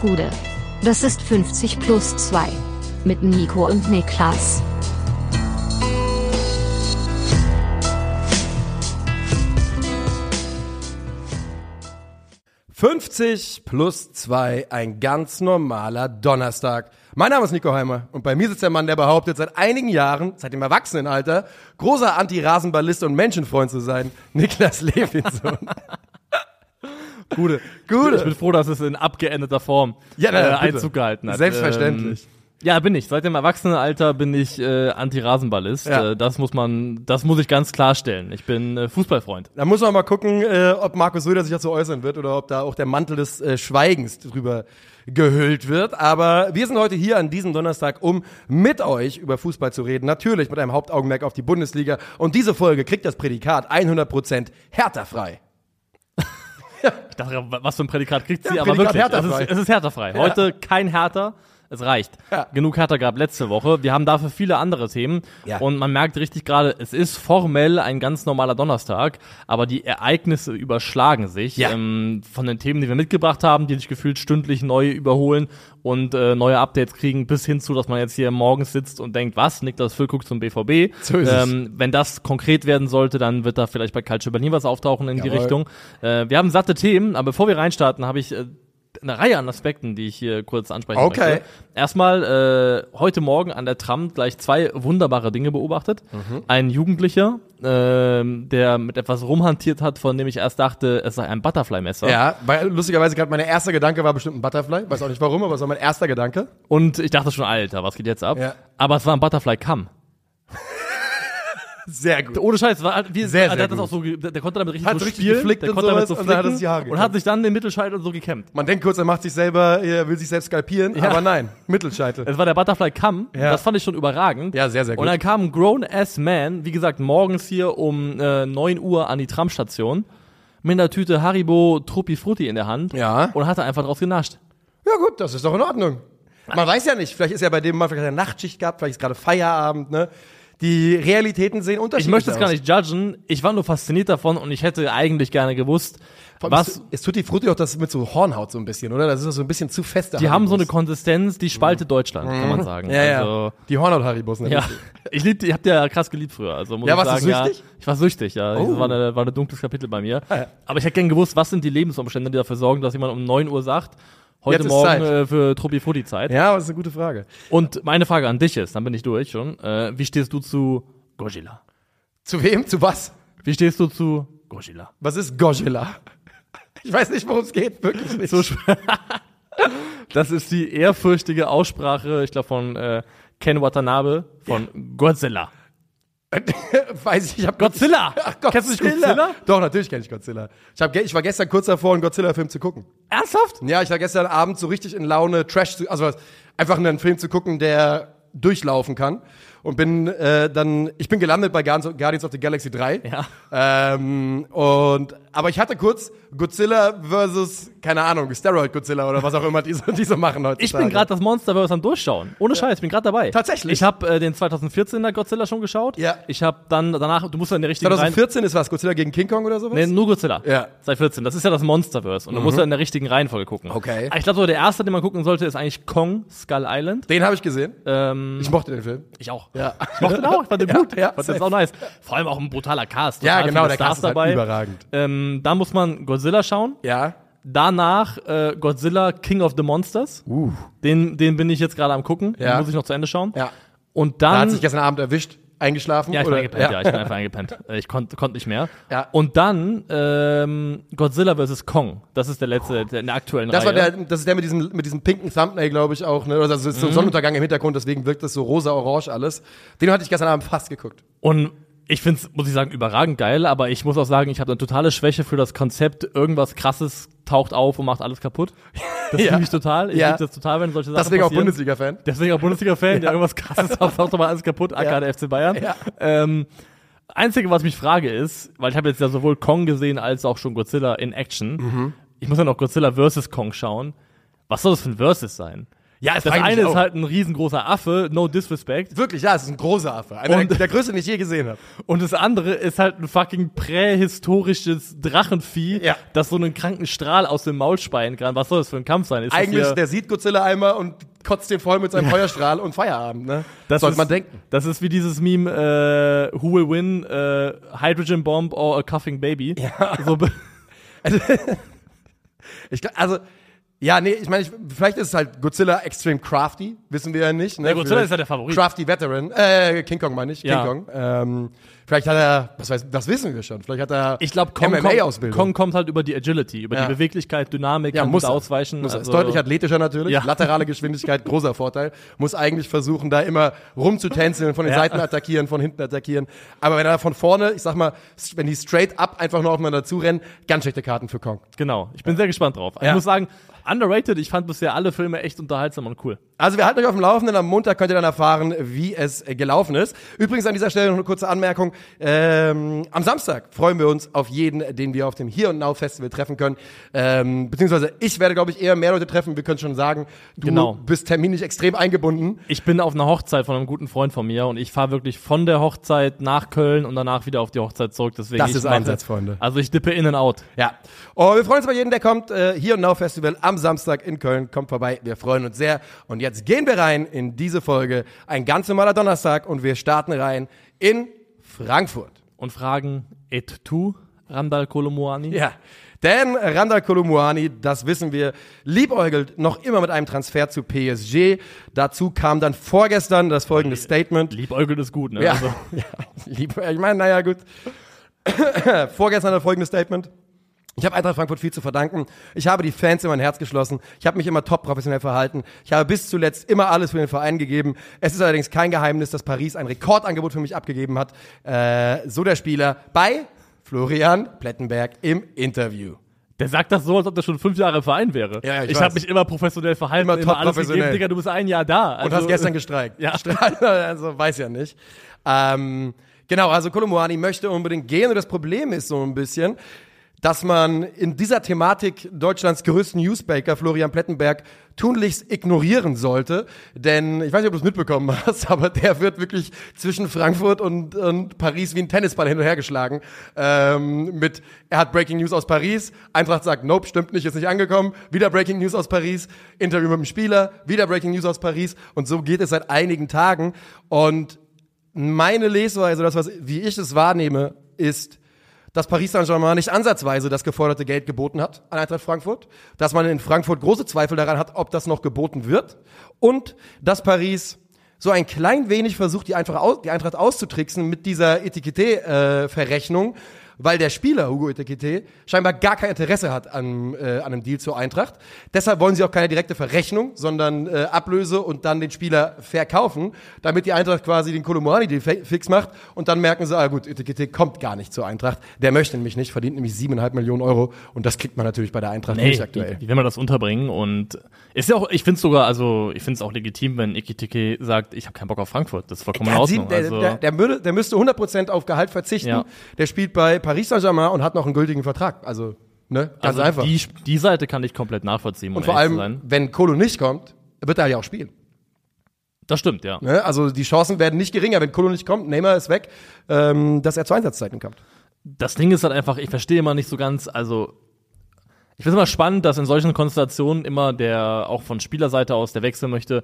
Gude. Das ist 50 plus 2. Mit Nico und Niklas. »50 plus 2, ein ganz normaler Donnerstag«. Mein Name ist Nico Heimer und bei mir sitzt der Mann, der behauptet, seit einigen Jahren, seit dem Erwachsenenalter, großer Anti-Rasenballist und Menschenfreund zu sein, Niklas Levinson. Gute. Gute. Ich bin froh, dass es in abgeänderter Form ja, na, äh, Einzug gehalten hat. Selbstverständlich. Ähm, ja, bin ich. Seit dem Erwachsenenalter bin ich äh, Anti-Rasenballist. Ja. Äh, das muss man, das muss ich ganz klarstellen. Ich bin äh, Fußballfreund. Da muss man mal gucken, äh, ob Markus Söder sich dazu äußern wird oder ob da auch der Mantel des äh, Schweigens drüber gehüllt wird. Aber wir sind heute hier an diesem Donnerstag, um mit euch über Fußball zu reden. Natürlich mit einem Hauptaugenmerk auf die Bundesliga. Und diese Folge kriegt das Prädikat 100% härterfrei. Ich dachte, was für ein Prädikat kriegt sie, Ja, aber Prädikat wirklich, es ist, es ist härterfrei. Heute kein Härter. Es reicht. Ja. Genug Härter gab letzte Woche. Wir haben dafür viele andere Themen. Ja. Und man merkt richtig gerade, es ist formell ein ganz normaler Donnerstag, aber die Ereignisse überschlagen sich. Ja. Ähm, von den Themen, die wir mitgebracht haben, die sich gefühlt stündlich neu überholen und äh, neue Updates kriegen, bis hin zu, dass man jetzt hier morgens sitzt und denkt, was, Niklas Füllkrug zum BVB. So ist ähm, Wenn das konkret werden sollte, dann wird da vielleicht bei Calcio Berlin was auftauchen in die Jawohl. Richtung. Äh, wir haben satte Themen, aber bevor wir reinstarten, habe ich äh, eine Reihe an Aspekten, die ich hier kurz ansprechen Okay. möchte. Erstmal äh, heute Morgen an der Tram gleich zwei wunderbare Dinge beobachtet. Mhm. Ein Jugendlicher, ähm, der mit etwas rumhantiert hat, von dem ich erst dachte, es sei ein Butterfly-Messer. Ja, weil lustigerweise gerade mein erster Gedanke war bestimmt ein Butterfly. Weiß auch nicht warum, aber es war mein erster Gedanke. Und ich dachte schon, Alter, was geht jetzt ab? Ja. Aber es war ein Butterfly-Kamm. Sehr gut. Ohne Scheiß, war halt wie, Sehr, der sehr hat das gut. auch so, der, der konnte damit richtig Hat so richtig spielen, geflickt der und konnte damit so und dann hat Haare und hat sich dann den Mittelscheitel so gekämmt. Man denkt kurz, er macht sich selber, er will sich selbst skalpieren, Ja. aber nein, Mittelscheitel. Es war der Butterfly Kamm. Ja. Das fand ich schon überragend. Ja, sehr, sehr gut. Und dann kam ein grown-ass Man, wie gesagt, morgens hier um äh, 9 Uhr an die Tramstation mit einer Tüte Haribo Truppi Frutti in der Hand Ja. und hatte einfach draus genascht. Ja gut, das ist doch in Ordnung. Man weiß ja nicht, vielleicht ist ja bei dem mal vielleicht eine Nachtschicht gehabt, vielleicht ist gerade Feierabend, ne? Die Realitäten sehen Ich unterschiedlich möchte es gar nicht judgen. Ich war nur fasziniert davon und ich hätte eigentlich gerne gewusst, was Es tut die Frutti auch das mit so Hornhaut so ein bisschen, oder? Das ist so ein bisschen zu fest. die haben so eine Konsistenz, die spaltet Deutschland, kann man sagen. Mhm. Ja, ja. Also, die Hornhaut-Haribos, ne? Ja, ich lieb, ich hab die ja krass geliebt früher. Also muss Ja, ich warst du sagen, ja, süchtig? ich war süchtig, ja. Oh. Das war eine, war ein dunkles Kapitel bei mir. Ah, ja. Aber ich hätte gern gewusst, was sind die Lebensumstände, die dafür sorgen, dass jemand um 9 Uhr sagt, heute Morgen äh, für Truppi Frutti Zeit. Ja, aber das ist eine gute Frage. Und meine Frage an dich ist, dann bin ich durch schon. Äh, wie stehst du zu Gojila? Zu wem? Zu was? Wie stehst du zu Gojila? Was ist Gojila? Ich weiß nicht, worum es geht, wirklich nicht. So das ist die ehrfürchtige Aussprache, ich glaube, von äh, Ken Watanabe von Godzilla. weiß ich, ich hab Godzilla! Ach, Kennst du nicht Godzilla? Doch, natürlich kenne ich Godzilla. Ich, hab, ich war gestern kurz davor, einen Godzilla-Film zu gucken. Ernsthaft? Ja, ich war gestern Abend so richtig in Laune, Trash zu, also einfach einen Film zu gucken, der durchlaufen kann. Und bin äh, dann, ich bin gelandet bei Guardians of the Galaxy 3. Ja. Ähm, und, aber ich hatte kurz Godzilla versus, keine Ahnung, Steroid Godzilla oder was auch immer die so, die machen heutzutage. Ich bin gerade das Monsterverse am Durchschauen. Ohne Scheiß, ich bin gerade dabei. Tatsächlich? Ich habe äh, den 2014er Godzilla schon geschaut. Ja. Ich habe dann danach, du musst ja in der richtigen Reihen- 2014 ist was? Godzilla gegen King Kong oder sowas? Nee, nur Godzilla. Ja. Mhm. 2014. Das ist ja das Monsterverse. Und du musst ja in der richtigen Reihenfolge gucken. Okay. Aber Ich glaube, so der erste, den man gucken sollte, ist eigentlich Kong Skull Island. Den habe ich gesehen. Ähm, Ich mochte den Film. ich auch. Ja. Ich mochte den auch. Ich fand den Ja, gut. ja, ich fand den auch nice. Vor allem auch ein brutaler Cast. Ja, genau, der Cast Stars ist halt dabei. überragend. Ähm, da muss man Godzilla schauen. Ja. Danach äh, Godzilla King of the Monsters. Uh. Den, den bin ich jetzt gerade am gucken. Ja. Den muss ich noch zu Ende schauen. Ja. Und Da dann. hat sich gestern Abend erwischt, eingeschlafen. ja, ich bin oder? eingepennt, ja. ich bin einfach eingepennt. Äh, Ich konnte konnt nicht mehr. Ja. Und dann ähm, Godzilla vs. Kong. Das ist der letzte, der in der aktuellen Das Reihe. war der, das ist der mit diesem, mit diesem pinken Thumbnail, glaube ich, auch, ne? Also es Mhm. ist so Sonnenuntergang im Hintergrund, deswegen wirkt das so rosa-orange alles. Den hatte ich gestern Abend fast geguckt. Und ich finde es, muss ich sagen, überragend geil, aber ich muss auch sagen, ich habe eine totale Schwäche für das Konzept, irgendwas krasses taucht auf und macht alles kaputt. Das Ja. liebe ich total. Ich Ja. liebe das total, wenn solche Sachen Deswegen auch passieren. Bundesliga-Fan. Deswegen auch Bundesliga-Fan, der irgendwas krasses taucht, taucht mal alles kaputt, aka Ja. der FC Bayern. Ja. Ähm, Einzige, was mich frage ist, weil ich habe jetzt ja sowohl Kong gesehen als auch schon Godzilla in Action. Mhm. Ich muss ja noch Godzilla vs. Kong schauen. Was soll das für ein Versus sein? Ja, es Das mich eine ist halt ein riesengroßer Affe, no disrespect. Wirklich, ja, es ist ein großer Affe. Einer Und- der, der größte, den ich je gesehen habe. Und das andere ist halt ein fucking prähistorisches Drachenvieh, Ja. das so einen kranken Strahl aus dem Maul speien kann. Was soll das für ein Kampf sein? Ist das Eigentlich, der sieht Godzilla einmal und kotzt den voll mit seinem Feuerstrahl und Feierabend, ne? Das Sollte ist, man denken. Das ist wie dieses Meme, äh, who will win, äh, Hydrogen Bomb or a coughing baby. Ja. So, be- Ich, glaub, also, ja, nee, ich meine, ich, vielleicht ist es halt Godzilla extrem crafty, wissen wir ja nicht. Ne? Ja, Godzilla Vielleicht ist ja der Favorit. Crafty Veteran, äh, King Kong meine ich, Ja. King Kong. Ähm, vielleicht hat er, was weiß, das wissen wir schon, vielleicht hat er ich glaube, Kong, MMA-Ausbildung. Kong kommt halt über die Agility, über Ja. die Beweglichkeit, Dynamik, Ja, kann muss ausweichen. Muss er. also- ist deutlich athletischer natürlich, Ja. laterale Geschwindigkeit, großer Vorteil. Muss eigentlich versuchen, da immer rumzutänzeln, von den Ja. Seiten attackieren, von hinten attackieren. Aber wenn er von vorne, ich sag mal, wenn die straight up einfach nur aufeinander zurennen, ganz schlechte Karten für Kong. Genau, ich bin sehr gespannt drauf. Ich muss sagen, underrated, ich fand bisher alle Filme echt unterhaltsam und cool. Also wir halten euch auf dem Laufenden. Am Montag könnt ihr dann erfahren, wie es äh, gelaufen ist. Übrigens an dieser Stelle noch eine kurze Anmerkung. Ähm, am Samstag freuen wir uns auf jeden, den wir auf dem Hier und Now Festival treffen können. Ähm, beziehungsweise ich werde, glaube ich, eher mehr Leute treffen. Wir können schon sagen, du Genau. bist terminlich extrem eingebunden. Ich bin auf einer Hochzeit von einem guten Freund von mir und ich fahre wirklich von der Hochzeit nach Köln und danach wieder auf die Hochzeit zurück. Deswegen Das ist Einsatz, Freunde. Also ich dippe in and out. Ja. Und wir freuen uns bei jedem, der kommt. Äh, Hier und Now Festival am Samstag in Köln. Kommt vorbei. Wir freuen uns sehr. Und jetzt gehen wir rein in diese Folge. Ein ganz normaler Donnerstag und wir starten rein in Frankfurt. Und fragen, et tu, Randall Kolomoani? Ja. Denn Randall Kolumuani, das wissen wir, liebäugelt noch immer mit einem Transfer zu PSG. Dazu kam dann vorgestern das folgende Statement. Liebäugelt ist gut, ne? Ja, Also, ja lieb, ich meine, naja, gut. Vorgestern das folgende Statement. Ich habe Eintracht Frankfurt viel zu verdanken. Ich habe die Fans in mein Herz geschlossen. Ich habe mich immer top professionell verhalten. Ich habe bis zuletzt immer alles für den Verein gegeben. Es ist allerdings kein Geheimnis, dass Paris ein Rekordangebot für mich abgegeben hat. Äh, so der Spieler bei Florian Plettenberg im Interview. der sagt das so, als ob das schon fünf Jahre im Verein wäre. Ja, ja, ich ich habe mich immer professionell verhalten, Immer immer, top alles professionell. gegeben. Digga, du bist ein Jahr da. Also, Und hast gestern gestreikt. Ja. Also weiß ja nicht. Ähm, genau, also Kolumuani möchte unbedingt gehen und das Problem ist so ein bisschen, dass man in dieser Thematik Deutschlands größten Newsbaker, Florian Plettenberg, tunlichst ignorieren sollte. Denn, ich weiß nicht, ob du es mitbekommen hast, aber der wird wirklich zwischen Frankfurt und, und Paris wie ein Tennisball hin und her geschlagen. Ähm, mit, er hat Breaking News aus Paris, Eintracht sagt, nope, stimmt nicht, ist nicht angekommen. Wieder Breaking News aus Paris, Interview mit dem Spieler, wieder Breaking News aus Paris. Und so geht es seit einigen Tagen. Und meine Lesweise, das, was, wie ich es wahrnehme, ist, dass Paris Saint-Germain nicht ansatzweise das geforderte Geld geboten hat an Eintracht Frankfurt, dass man in Frankfurt große Zweifel daran hat, ob das noch geboten wird und dass Paris so ein klein wenig versucht, die Eintracht, auszutricksen mit dieser Etikette-Verrechnung, weil der Spieler, Hugo Etikette, scheinbar gar kein Interesse hat an, äh, an einem Deal zur Eintracht. Deshalb wollen sie auch keine direkte Verrechnung, sondern äh, Ablöse und dann den Spieler verkaufen, damit die Eintracht quasi den Kolomani-Deal fi- fix macht und dann merken sie, ah gut, Etikette kommt gar nicht zur Eintracht. Der möchte nämlich nicht, verdient nämlich siebeneinhalb Millionen Euro und das kriegt man natürlich bei der Eintracht Nee, nicht aktuell. wie, wie will man das unterbringen? Und ist ja auch, ich finde es sogar, also ich finde es auch legitim, wenn Ikitike sagt, ich habe keinen Bock auf Frankfurt. Das ist vollkommen in Ordnung. der, also, der, der, der müsste 100% auf Gehalt verzichten. Ja. Der spielt bei Paris Saint-Germain und hat noch einen gültigen Vertrag. Also, ne, ganz also einfach. Die, die Seite kann ich komplett nachvollziehen. Um und vor allem, wenn Kolo nicht kommt, wird er ja auch spielen. Das stimmt, ja. Ne? Also die Chancen werden nicht geringer, wenn Kolo nicht kommt, Neymar ist weg, ähm, dass er zu Einsatzzeiten kommt. Das Ding ist halt einfach, ich verstehe immer nicht so ganz, also ich finde es immer spannend, dass in solchen Konstellationen immer der, auch von Spielerseite aus, der wechseln möchte,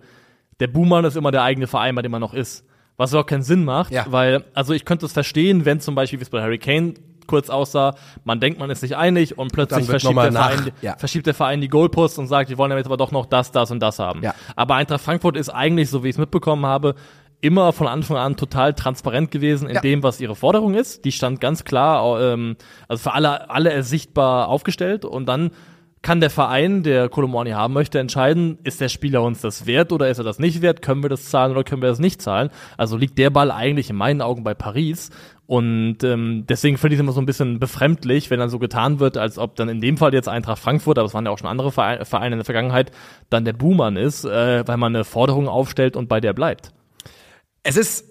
der Buhmann ist immer der eigene Verein, bei dem man noch ist. Was überhaupt keinen Sinn macht, Ja. weil, also ich könnte es verstehen, wenn zum Beispiel, wie es bei Harry Kane kurz aussah, man denkt, man ist nicht einig und plötzlich verschiebt der, nach- Verein, ja. verschiebt der Verein die Goalposts und sagt, wir wollen jetzt aber doch noch das, das und das haben. Ja. Aber Eintracht Frankfurt ist eigentlich, so wie ich es mitbekommen habe, immer von Anfang an total transparent gewesen in Ja. dem, was ihre Forderung ist. Die stand ganz klar, ähm, also für alle, alle ersichtbar aufgestellt und dann kann der Verein, der Kolomani haben möchte, entscheiden, ist der Spieler uns das wert oder ist er das nicht wert? Können wir das zahlen oder können wir das nicht zahlen? Also liegt der Ball eigentlich in meinen Augen bei Paris. Und ähm, deswegen finde ich es immer so ein bisschen befremdlich, wenn dann so getan wird, als ob dann in dem Fall jetzt Eintracht Frankfurt, aber es waren ja auch schon andere Vereine in der Vergangenheit, dann der Buhmann ist, äh, weil man eine Forderung aufstellt und bei der bleibt. Es ist,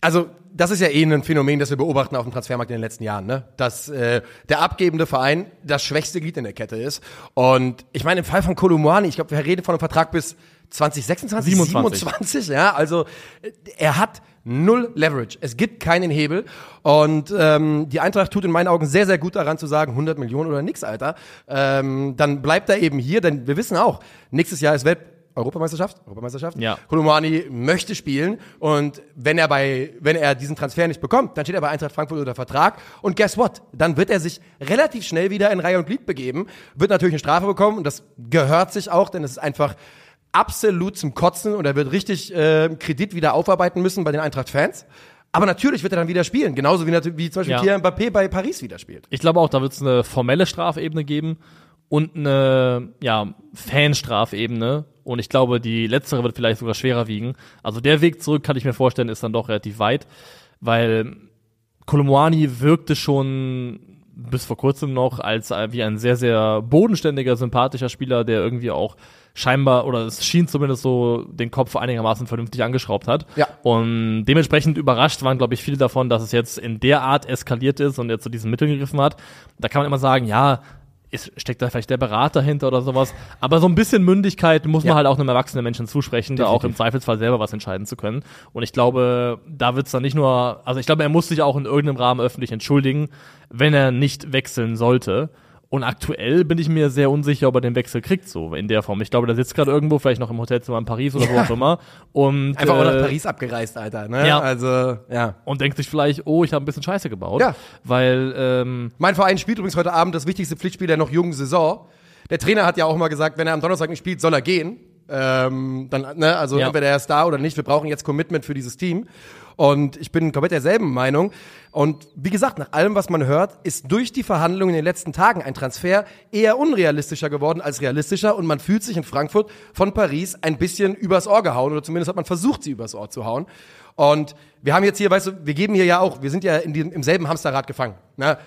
also das ist ja eh ein Phänomen, das wir beobachten auf dem Transfermarkt in den letzten Jahren, ne? Dass äh, der abgebende Verein das schwächste Glied in der Kette ist. Und ich meine, im Fall von Kolumani, ich glaube, wir reden von einem Vertrag bis 2026, 27. 27, ja, also äh, er hat null Leverage. Es gibt keinen Hebel und ähm, die Eintracht tut in meinen Augen sehr, sehr gut daran zu sagen, 100 Millionen oder nix, Alter. Ähm, dann bleibt er eben hier, denn wir wissen auch, nächstes Jahr ist Welt Europameisterschaft, Europameisterschaft. Ja. Kolumani möchte spielen und wenn er bei, wenn er diesen Transfer nicht bekommt, dann steht er bei Eintracht Frankfurt unter Vertrag und guess what? Dann wird er sich relativ schnell wieder in Reihe und Glied begeben, wird natürlich eine Strafe bekommen und das gehört sich auch, denn es ist einfach absolut zum Kotzen und er wird richtig äh, Kredit wieder aufarbeiten müssen bei den Eintracht-Fans. Aber natürlich wird er dann wieder spielen, genauso wie, wie zum Beispiel Ja. Kylian Mbappé bei Paris wieder spielt. Ich glaube auch, da wird es eine formelle Strafebene geben und eine ja, Fanstrafebene. Und ich glaube, die letztere wird vielleicht sogar schwerer wiegen. Also der Weg zurück, kann ich mir vorstellen, ist dann doch relativ weit, weil Kolumwani wirkte schon bis vor kurzem noch als wie ein sehr, sehr bodenständiger, sympathischer Spieler, der irgendwie auch scheinbar, oder es schien zumindest so, den Kopf einigermaßen vernünftig angeschraubt hat. Ja. Und dementsprechend überrascht waren, glaube ich, viele davon, dass es jetzt in der Art eskaliert ist und jetzt zu diesen Mitteln gegriffen hat. Da kann man immer sagen, ja, ist, steckt da vielleicht der Berater hinter oder sowas. Aber so ein bisschen Mündigkeit muss Ja. man halt auch einem erwachsenen Menschen zusprechen, da auch im Definitiv. Zweifelsfall selber was entscheiden zu können. Und ich glaube, da wird's dann nicht nur, also ich glaube, er muss sich auch in irgendeinem Rahmen öffentlich entschuldigen, wenn er nicht wechseln sollte. Und aktuell bin ich mir sehr unsicher, ob er den Wechsel kriegt, so in der Form. Ich glaube, der sitzt gerade irgendwo, vielleicht noch im Hotelzimmer in Paris oder wo Ja. auch immer. Und, Einfach auch äh, nach Paris abgereist, Alter. Ne? ja. Also, ja. und denkt sich vielleicht, oh, ich habe ein bisschen Scheiße gebaut. Ja. Weil, ähm, Mein Verein spielt übrigens heute Abend das wichtigste Pflichtspiel der noch jungen Saison. Der Trainer hat ja auch mal gesagt, wenn er am Donnerstag nicht spielt, soll er gehen. Ähm, dann, ne, also Ja. entweder er ist da oder nicht. Wir brauchen jetzt Commitment für dieses Team. Und ich bin komplett derselben Meinung. Und wie gesagt, nach allem, was man hört, ist durch die Verhandlungen in den letzten Tagen ein Transfer eher unrealistischer geworden als realistischer. Und man fühlt sich in Frankfurt von Paris ein bisschen übers Ohr gehauen. Oder zumindest hat man versucht, sie übers Ohr zu hauen. Und wir haben jetzt hier, weißt du, wir geben hier ja auch, wir sind ja in diesem, im selben Hamsterrad gefangen. Ne?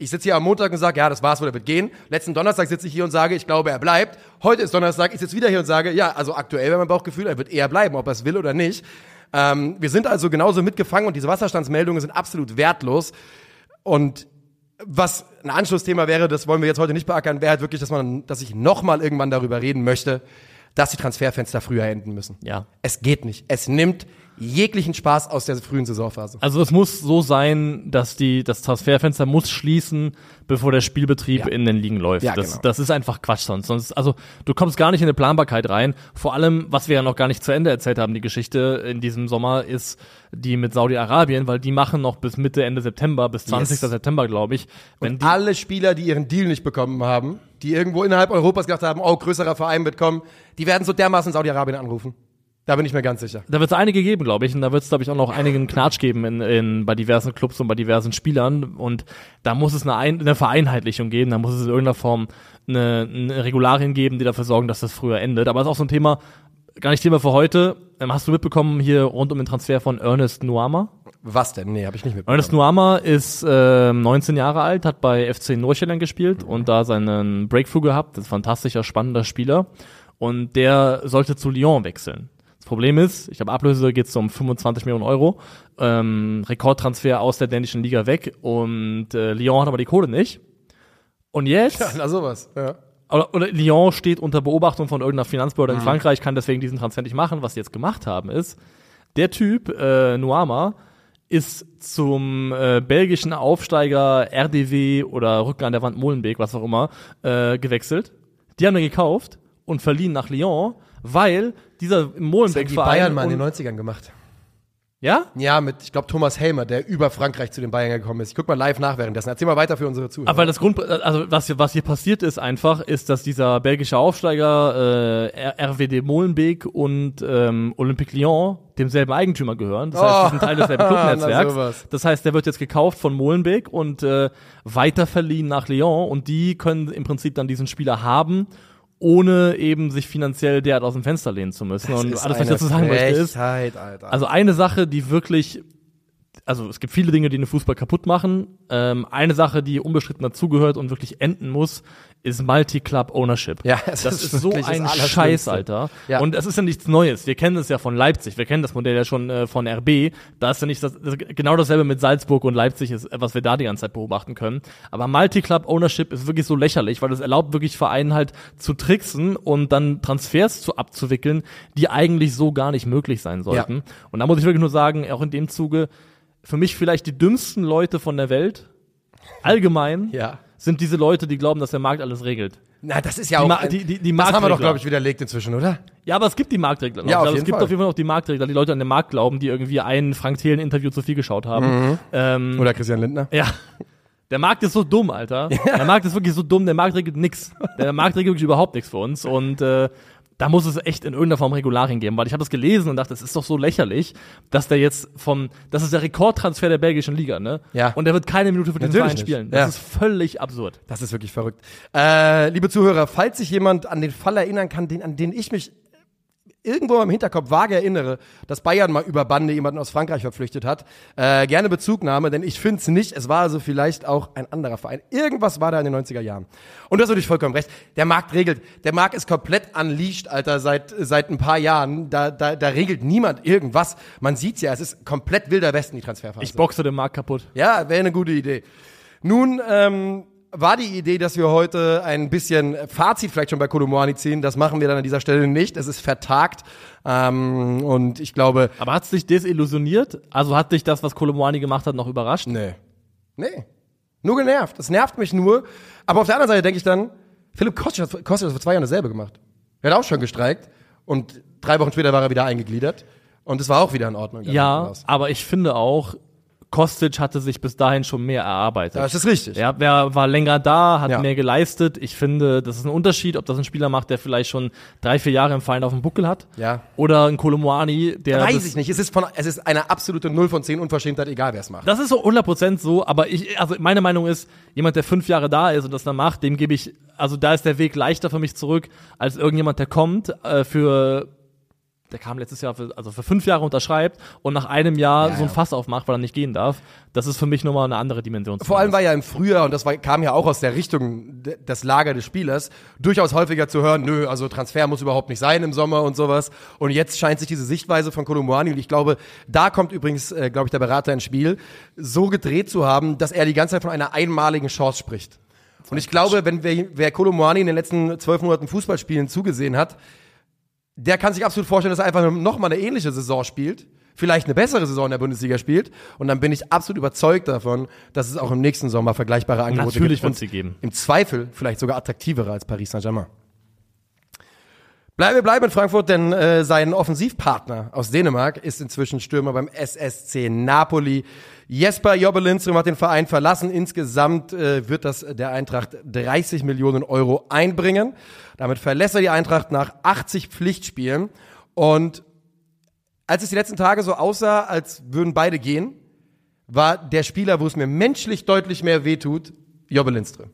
Ich sitze hier am Montag und sage, ja, das war's, wo der wird gehen. Letzten Donnerstag sitze ich hier und sage, ich glaube, er bleibt. Heute ist Donnerstag, ich sitze wieder hier und sage, ja, also aktuell wäre mein Bauchgefühl, er wird eher bleiben, ob er es will oder nicht. Ähm, wir sind also genauso mitgefangen und diese Wasserstandsmeldungen sind absolut wertlos. Und was ein Anschlussthema wäre, das wollen wir jetzt heute nicht beackern, wäre halt wirklich, dass man, dass ich nochmal irgendwann darüber reden möchte, dass die Transferfenster früher enden müssen. ja. Es geht nicht. Es nimmt jeglichen Spaß aus der frühen Saisonphase. Also es muss so sein, dass die, das Transferfenster muss schließen, bevor der Spielbetrieb Ja. in den Ligen läuft. Ja, das, genau. das ist einfach Quatsch sonst. sonst. Also du kommst gar nicht in eine Planbarkeit rein. Vor allem, was wir ja noch gar nicht zu Ende erzählt haben, die Geschichte in diesem Sommer, ist die mit Saudi-Arabien, weil die machen noch bis Mitte, Ende September, bis 20. Yes. September, glaube ich. Wenn die, alle Spieler, die ihren Deal nicht bekommen haben, die irgendwo innerhalb Europas gedacht haben, oh, größerer Verein wird kommen, die werden so dermaßen Saudi-Arabien anrufen. Da bin ich mir ganz sicher. Da wird es einige geben, glaube ich. Und da wird es, glaube ich, auch noch einigen Knatsch geben in, in, bei diversen Clubs und bei diversen Spielern. Und da muss es eine, Ein eine Vereinheitlichung geben. Da muss es in irgendeiner Form eine, eine Regularien geben, die dafür sorgen, dass das früher endet. Aber es ist auch so ein Thema, gar nicht Thema für heute. Ähm, hast du mitbekommen hier rund um den Transfer von Ernest Nuama? Was denn? Nee, habe ich nicht mitbekommen. Ernest Nuama ist äh, 19 Jahre alt, hat bei FC Nordsjælland gespielt und da seinen Breakthrough gehabt. Das ist ein fantastischer, spannender Spieler. Und der sollte zu Lyon wechseln. Problem ist, ich habe Ablöse, geht es um 25 Millionen Euro. Ähm, Rekordtransfer aus der dänischen Liga weg und äh, Lyon hat aber die Kohle nicht. Und jetzt, Na sowas. Ja. oder, oder Lyon steht unter Beobachtung von irgendeiner Finanzbehörde in Frankreich, kann deswegen diesen Transfer nicht machen. Was sie jetzt gemacht haben ist, der Typ, äh, Nuama, ist zum äh, belgischen Aufsteiger RDW oder Rücken an der Wand Molenbeek, was auch immer, äh, gewechselt. Die haben ihn gekauft und verliehen nach Lyon, weil dieser Das haben Molenbeek-Verein... die Bayern mal in den und- 90ern gemacht. Ja? Ja, mit, ich glaube, Thomas Helmer, der über Frankreich zu den Bayern gekommen ist. Ich guck mal live nach währenddessen. Erzähl mal weiter für unsere Zuhörer. Aber weil das Grund, also was hier, was hier passiert ist einfach, ist, dass dieser belgische Aufsteiger äh, RWD Molenbeek und ähm, Olympique Lyon demselben Eigentümer gehören. Das heißt, Oh. die sind Teil desselben Na, Clubnetzwerks. das heißt, der wird jetzt gekauft von Molenbeek und äh, weiterverliehen nach Lyon und die können im Prinzip dann diesen Spieler haben, ohne eben sich finanziell derart aus dem Fenster lehnen zu müssen. und alles, was ich dazu sagen möchte, ist, Alter. also eine Sache, die wirklich, also es gibt viele Dinge, die den Fußball kaputt machen. Ähm, eine Sache, die unbestritten dazugehört und wirklich enden muss, ist Multi-Club-Ownership. Ja, das, das ist ist so ein. Scheiß, Alter. Ja. Und es ist ja nichts Neues. Wir kennen es ja von Leipzig. Wir kennen das Modell ja schon äh, von RB. Da ist ja nicht das, das, genau dasselbe mit Salzburg und Leipzig ist, was wir da die ganze Zeit beobachten können. Aber Multi-Club-Ownership ist wirklich so lächerlich, weil es erlaubt wirklich Vereinen halt zu tricksen und dann Transfers zu abzuwickeln, die eigentlich so gar nicht möglich sein sollten. Und da muss ich wirklich nur sagen, auch in dem Zuge, für mich vielleicht die dümmsten Leute von der Welt, allgemein, Ja. sind diese Leute, die glauben, dass der Markt alles regelt. Na, das ist ja Die auch. Ma- ein- die- die- die das haben wir doch, glaube ich, widerlegt inzwischen, oder? Ja, aber es gibt die Marktregler noch. Ja, auf also jeden es gibt Fall. auf jeden Fall noch die Marktregler, die Leute an den Markt glauben, die irgendwie ein Frank Thelen Interview zu viel geschaut haben. Ähm, Oder Christian Lindner. ja. Der Markt ist so dumm, Alter. Der Markt ist wirklich so dumm, der Markt regelt nix. Der Markt regelt wirklich überhaupt nichts für uns. Und äh, da muss es echt in irgendeiner Form Regularien geben, weil ich habe das gelesen und dachte, es ist doch so lächerlich, dass der jetzt vom, das ist der Rekordtransfer der belgischen Liga, ne? Ja. Und der wird keine Minute für Natürlich Verein spielen. Das Ja. ist völlig absurd. Das ist wirklich verrückt. Äh, liebe Zuhörer, falls sich jemand an den Fall erinnern kann, den, an den ich mich irgendwo im Hinterkopf vage erinnere, dass Bayern mal über Bande jemanden aus Frankreich verpflichtet hat, äh, gerne Bezugnahme, denn ich finde es nicht. Es war also vielleicht auch ein anderer Verein. Irgendwas war da in den 90er Jahren. Und du hast natürlich vollkommen recht. Der Markt regelt. Der Markt ist komplett unleashed, Alter, seit, seit ein paar Jahren. Da, da, da regelt niemand irgendwas. Man sieht's ja, es ist komplett wilder Westen, die Transferphase. Ich boxe den Markt kaputt. Ja, wäre eine gute Idee. Nun ähm, war die Idee, dass wir heute ein bisschen Fazit vielleicht schon bei Kolomouani ziehen. Das machen wir dann an dieser Stelle nicht. Es ist vertagt. Ähm, und ich glaube, Aber hat es dich desillusioniert? Also hat dich das, was Kolomwani gemacht hat, noch überrascht? nee. Nee. Nur genervt. Das nervt mich nur. Aber auf der anderen Seite denke ich dann, Philipp Kostic hat, Kostic hat vor zwei Jahren dasselbe gemacht. Er hat auch schon gestreikt. Und drei Wochen später war er wieder eingegliedert. Und es war auch wieder in Ordnung. Ja, aber ich finde auch, Kostic hatte sich bis dahin schon mehr erarbeitet. Das ist richtig. Er wer war länger da, hat Ja. mehr geleistet. Ich finde, das ist ein Unterschied, ob das ein Spieler macht, der vielleicht schon drei, vier Jahre im Verein auf dem Buckel hat. Ja. Oder ein Kolomwani, der. Weiß ich nicht. Es ist, von, es ist eine absolute Null von zehn Unverschämtheit, egal wer es macht. Das ist so 100% so, aber ich, also meine Meinung ist, jemand, der fünf Jahre da ist und das dann macht, dem gebe ich, also da ist der Weg leichter für mich zurück, als irgendjemand, der kommt, äh, für, der kam letztes Jahr, für, also für fünf Jahre unterschreibt und nach einem Jahr Ja, so ein. Fass aufmacht, weil er nicht gehen darf. Das ist für mich nochmal eine andere Dimension. Vor allem war ja im Frühjahr, und das war, kam ja auch aus der Richtung de- des Lager des Spielers, durchaus häufiger zu hören, nö, also Transfer muss überhaupt nicht sein im Sommer und sowas. Und jetzt scheint sich diese Sichtweise von Kolomouani, und ich glaube, da kommt übrigens, äh, glaube ich, der Berater ins Spiel, so gedreht zu haben, dass er die ganze Zeit von einer einmaligen Chance spricht. Und ich glaube, wenn wer, wer in den letzten zwölf Monaten Fußballspielen zugesehen hat, der kann sich absolut vorstellen, dass er einfach noch mal eine ähnliche Saison spielt, vielleicht eine bessere Saison in der Bundesliga spielt. Und dann bin ich absolut überzeugt davon, dass es auch im nächsten Sommer vergleichbare Angebote Natürlich gibt. sie geben. Im Zweifel vielleicht sogar attraktivere als Paris Saint-Germain. Bleiben wir bleiben in Frankfurt, denn äh, sein Offensivpartner aus Dänemark ist inzwischen Stürmer beim SSC Napoli. Jesper Jobbe Lindström hat den Verein verlassen. Insgesamt äh, wird das der Eintracht 30 Millionen Euro einbringen. Damit verlässt er die Eintracht nach 80 Pflichtspielen. Und als es die letzten Tage so aussah, als würden beide gehen, war der Spieler, wo es mir menschlich deutlich mehr wehtut, Jobbe Lindström.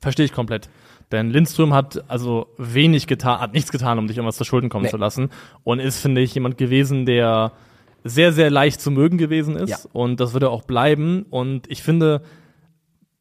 Verstehe ich komplett. Denn Lindström hat also wenig getan, hat nichts getan, um dich irgendwas zu Schulden kommen Nee. zu lassen. Und ist, finde ich, jemand gewesen, der sehr, sehr leicht zu mögen gewesen ist. Ja. Und das wird er auch bleiben. Und ich finde,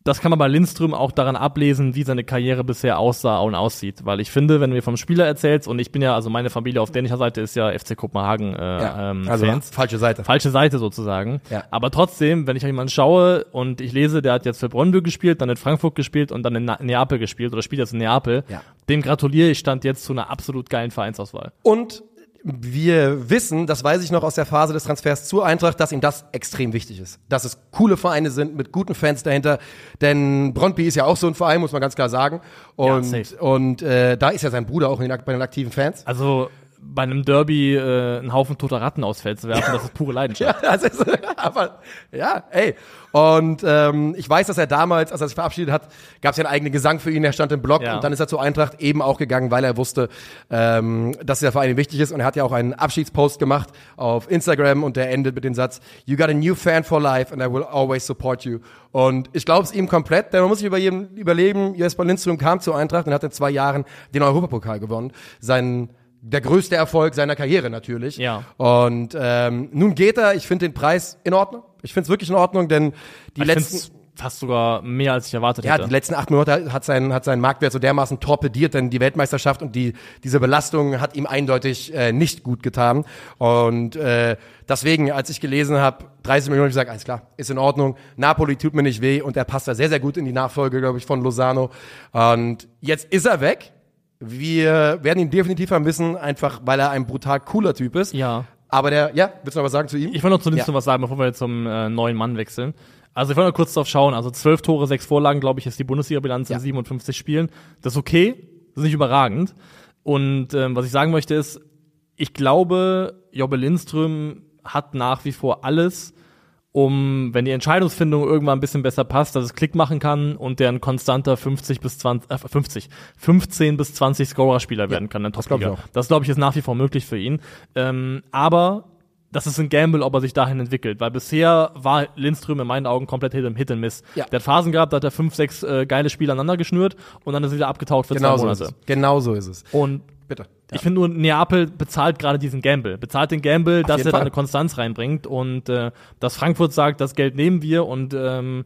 das kann man bei Lindström auch daran ablesen, wie seine Karriere bisher aussah und aussieht. Weil ich finde, wenn du mir vom Spieler erzählst, und ich bin ja, also meine Familie auf dänischer Seite ist ja FC Kopenhagen äh, ähm, also Fans falsche Seite. falsche Seite sozusagen. Ja. Aber trotzdem, wenn ich auf jemanden schaue und ich lese, der hat jetzt für Brøndby gespielt, dann in Frankfurt gespielt und dann in Na- Neapel gespielt oder spielt jetzt in Neapel, Ja. dem gratuliere ich stand jetzt zu einer absolut geilen Vereinsauswahl. Und wir wissen, das weiß ich noch aus der Phase des Transfers zur Eintracht, dass ihm das extrem wichtig ist. Dass es coole Vereine sind mit guten Fans dahinter. Denn Brøndby ist ja auch so ein Verein, muss man ganz klar sagen. Und, safe. und äh, da ist ja sein Bruder auch in den, bei den aktiven Fans. Also bei einem Derby äh, einen Haufen toter Ratten aufs Feld zu werfen, das ist pure Leidenschaft. Ja, das ist, aber ja, ey. Und ähm, ich weiß, dass er damals, als er sich verabschiedet hat, gab es ja einen eigenen Gesang für ihn, er stand im Block Ja. und dann ist er zur Eintracht eben auch gegangen, weil er wusste, ähm, dass der Verein ihm wichtig ist. Und er hat ja auch einen Abschiedspost gemacht auf Instagram und der endet mit dem Satz, You got a new fan for life and I will always support you. Und ich glaube es ihm komplett, denn man muss sich über jedem überlegen, Jesper Lindström kam zur Eintracht und hat in zwei Jahren den Europapokal gewonnen. Sein der größte Erfolg seiner Karriere natürlich. Ja. Und ähm, nun geht er, ich finde den Preis in Ordnung. Ich finde es wirklich in Ordnung, denn die ich letzten fast sogar mehr, als ich erwartet ja, hätte. die letzten acht Monate hat sein, hat sein Marktwert so dermaßen torpediert, denn die Weltmeisterschaft und die, diese Belastung hat ihm eindeutig äh, nicht gut getan. Und äh, deswegen, als ich gelesen habe, 30 Millionen, ich gesagt, alles klar, ist in Ordnung. Napoli tut mir nicht weh und er passt da sehr, sehr gut in die Nachfolge, glaube ich, von Lozano. Und jetzt ist er weg. Wir werden ihn definitiv vermissen, einfach weil er ein brutal cooler Typ ist. Ja. Aber der, ja, willst du noch was sagen zu ihm? Ich wollte noch zunächst Ja. noch was sagen, bevor wir jetzt zum äh, neuen Mann wechseln. Also ich wollte noch kurz drauf schauen. Also zwölf Tore, sechs Vorlagen, glaube ich, ist die Bundesliga-Bilanz Ja. in 57 Spielen. Das ist okay, das ist nicht überragend. Und ähm, was ich sagen möchte ist, ich glaube, Jobbe Lindström hat nach wie vor alles, um, wenn die Entscheidungsfindung irgendwann ein bisschen besser passt, dass es Klick machen kann und der ein konstanter 50 bis 20, äh, 50, 15 bis 20 Scorer-Spieler werden kann ich Top-Liga. auch. Das, glaube ich, ist nach wie vor möglich für ihn. Ähm, aber das ist ein Gamble, ob er sich dahin entwickelt, weil bisher war Lindström in meinen Augen komplett Hit, Hit and Miss. Ja. Der hat Phasen gehabt, da hat er fünf, sechs äh, geile Spiele aneinander geschnürt und dann ist er wieder abgetaucht für Genau zwei so ist Monate. es. Genau so ist es. Und Bitte. Ich finde nur, Neapel bezahlt gerade diesen Gamble. Bezahlt den Gamble, dass jeden er da Fall. eine Konstanz reinbringt und äh, dass Frankfurt sagt, das Geld nehmen wir und ähm,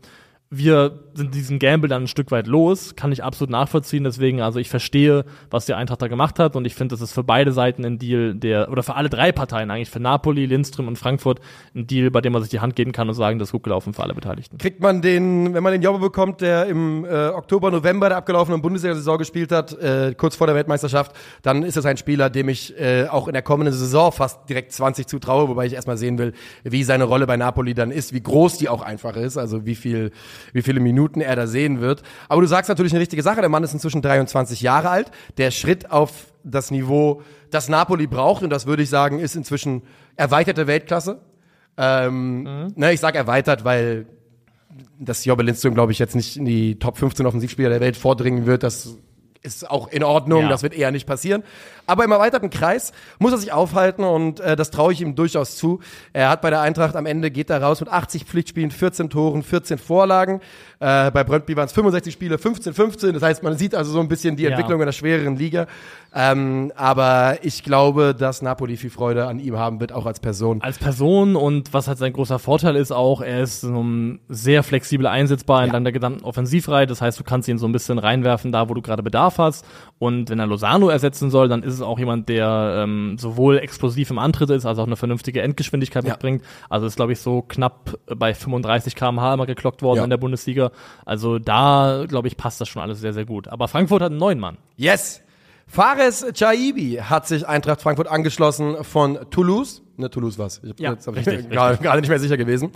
wir sind diesen Gamble dann ein Stück weit los, kann ich absolut nachvollziehen. Deswegen, also ich verstehe, was die Eintracht da gemacht hat und ich finde, das ist für beide Seiten ein Deal, der, oder für alle drei Parteien eigentlich, für Napoli, Lindström und Frankfurt, ein Deal, bei dem man sich die Hand geben kann und sagen, das ist gut gelaufen für alle Beteiligten. kriegt man den, wenn man den Jobbe bekommt, der im äh, Oktober, November der abgelaufenen Bundesliga-Saison gespielt hat, äh, kurz vor der Weltmeisterschaft, dann ist es ein Spieler, dem ich äh, auch in der kommenden Saison fast direkt 20 zutraue, wobei ich erstmal sehen will, wie seine Rolle bei Napoli dann ist, wie groß die auch einfach ist, also wie viel, wie viele Minuten er da sehen wird. Aber du sagst natürlich eine richtige Sache, der Mann ist inzwischen 23 Jahre alt, der Schritt auf das Niveau, das Napoli braucht, und das würde ich sagen, ist inzwischen erweiterte Weltklasse. Ähm, ne, ich sage erweitert, weil dass Jobbe Lindström, glaube ich, jetzt nicht in die Top 15 Offensivspieler der Welt vordringen wird, das ist auch in Ordnung, Ja. das wird eher nicht passieren. Aber im erweiterten Kreis muss er sich aufhalten und äh, das traue ich ihm durchaus zu. Er hat bei der Eintracht am Ende, geht er raus mit 80 Pflichtspielen, 14 Toren, 14 Vorlagen. Äh, bei Brøndby waren es 65 Spiele, 15, 15. Das heißt, man sieht also so ein bisschen die Ja. Entwicklung in der schwereren Liga. Ähm, aber ich glaube, dass Napoli viel Freude an ihm haben wird, auch als Person. als Person und was halt sein großer Vorteil ist auch, er ist um, sehr flexibel einsetzbar in Ja. der gesamten Offensivreihe. Das heißt, du kannst ihn so ein bisschen reinwerfen, da wo du gerade Bedarf hast. Und wenn er Lozano ersetzen soll, dann ist es auch jemand, der ähm, sowohl explosiv im Antritt ist, als auch eine vernünftige Endgeschwindigkeit Ja. mitbringt. Also ist, glaube ich, so knapp bei 35 km/h immer geklockt worden Ja. in der Bundesliga. Also da, glaube ich, passt das schon alles sehr, sehr gut. Aber Frankfurt hat einen neuen Mann. Yes. Fares Chaibi hat sich Eintracht Frankfurt angeschlossen von Toulouse. Ne, Toulouse was. Ich Ja, jetzt hab richtig, ich gerade gerade nicht mehr sicher gewesen.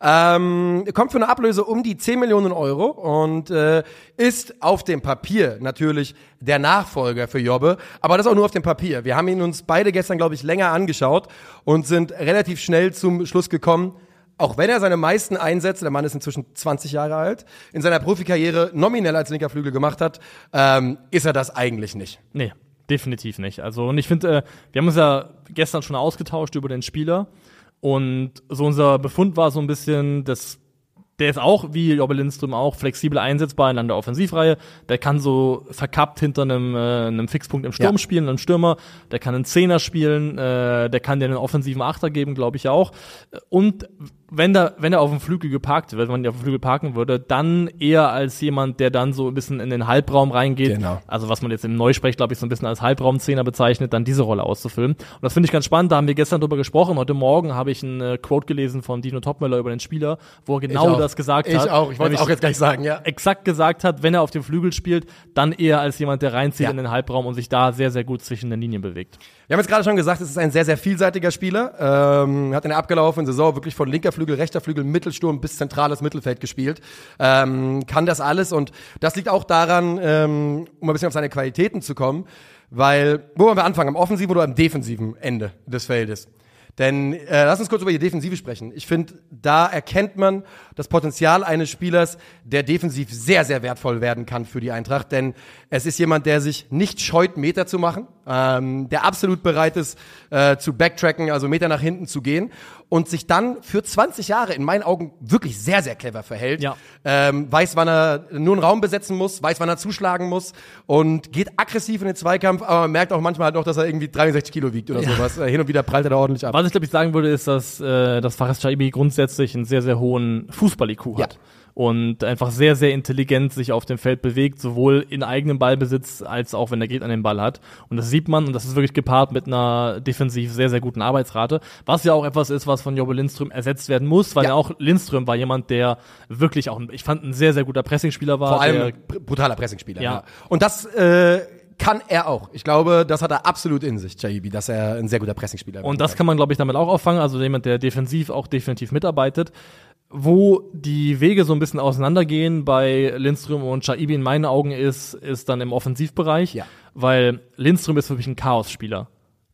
Ähm, kommt für eine Ablöse um die 10 Millionen Euro und äh, ist auf dem Papier natürlich der Nachfolger für Jobbe, aber das auch nur auf dem Papier. Wir haben ihn uns beide gestern, glaube ich, länger angeschaut und sind relativ schnell zum Schluss gekommen, auch wenn er seine meisten Einsätze, der Mann ist inzwischen 20 Jahre alt, in seiner Profikarriere nominell als linker Flügel gemacht hat, ähm, ist er das eigentlich nicht. Nee, definitiv nicht. Also, und ich finde, äh, wir haben uns ja gestern schon ausgetauscht über den Spieler. Und so unser Befund war so ein bisschen, dass der ist auch, wie Jobbe Lindström auch, flexibel einsetzbar in der Offensivreihe. Der kann so verkappt hinter einem, äh, einem Fixpunkt im Sturm Ja. spielen, einem Stürmer. Der kann einen Zehner spielen. Äh, der kann dir einen offensiven Achter geben, glaube ich auch. Und wenn da, wenn er auf dem Flügel geparkt wird, wenn man ihn auf dem Flügel parken würde, dann eher als jemand, der dann so ein bisschen in den Halbraum reingeht. Genau. Also was man jetzt im Neusprech, glaube ich, so ein bisschen als Halbraumzehner bezeichnet, dann diese Rolle auszufüllen. Und das finde ich ganz spannend. Da haben wir gestern drüber gesprochen. Heute Morgen habe ich ein äh, Quote gelesen von Dino Topmöller über den Spieler, wo er genau das gesagt Ich hat. auch, ich wollte es auch jetzt gleich sagen, ja. exakt gesagt hat, wenn er auf dem Flügel spielt, dann eher als jemand, der reinzieht Ja. in den Halbraum und sich da sehr, sehr gut zwischen den Linien bewegt. Wir haben jetzt gerade schon gesagt, es ist ein sehr, sehr vielseitiger Spieler. Ähm, hat in der abgelaufenen Saison wirklich von linker Flügel, rechter Flügel, Mittelsturm bis zentrales Mittelfeld gespielt. Ähm, kann das alles und das liegt auch daran, ähm, um ein bisschen auf seine Qualitäten zu kommen, weil, wo wollen wir anfangen? Am offensiven oder am defensiven Ende des Feldes? Denn äh, lass uns kurz über die Defensive sprechen. Ich finde, da erkennt man das Potenzial eines Spielers, der defensiv sehr, sehr wertvoll werden kann für die Eintracht. Denn es ist jemand, der sich nicht scheut, Meter zu machen, ähm, der absolut bereit ist, äh, zu backtracken, also Meter nach hinten zu gehen und sich dann für 20 Jahre in meinen Augen wirklich sehr, sehr clever verhält. Ja. Ähm, weiß, wann er nur einen Raum besetzen muss, weiß, wann er zuschlagen muss und geht aggressiv in den Zweikampf, aber man merkt auch manchmal halt noch, dass er irgendwie 63 Kilo wiegt oder sowas. Äh, Hin und wieder prallt er da ordentlich ab. Was ich glaube ich sagen würde, ist, dass, äh, dass Fares Shaibi grundsätzlich einen sehr, sehr hohen Fußball-IQ hat. Ja. Und einfach sehr, sehr intelligent sich auf dem Feld bewegt, sowohl in eigenem Ballbesitz als auch wenn der Gegner den Ball hat. Und das sieht man und das ist wirklich gepaart mit einer defensiv sehr, sehr guten Arbeitsrate. Was ja auch etwas ist, was von Jobbe Lindström ersetzt werden muss, weil Ja. ja, auch Lindström war jemand, der wirklich auch, ich fand, ein sehr, sehr guter Pressingspieler war. Vor allem der, br- brutaler Pressingspieler. Ja. Ja. Und das äh, kann er auch. Ich glaube, das hat er absolut in sich, Jaibi, dass er ein sehr guter Pressingspieler Und das kann man, glaube ich, damit auch auffangen. Also jemand, der defensiv auch definitiv mitarbeitet. Wo die Wege so ein bisschen auseinandergehen bei Lindström und Shaibi in meinen Augen ist, ist dann im Offensivbereich. Ja. Weil Lindström ist für mich ein Chaosspieler.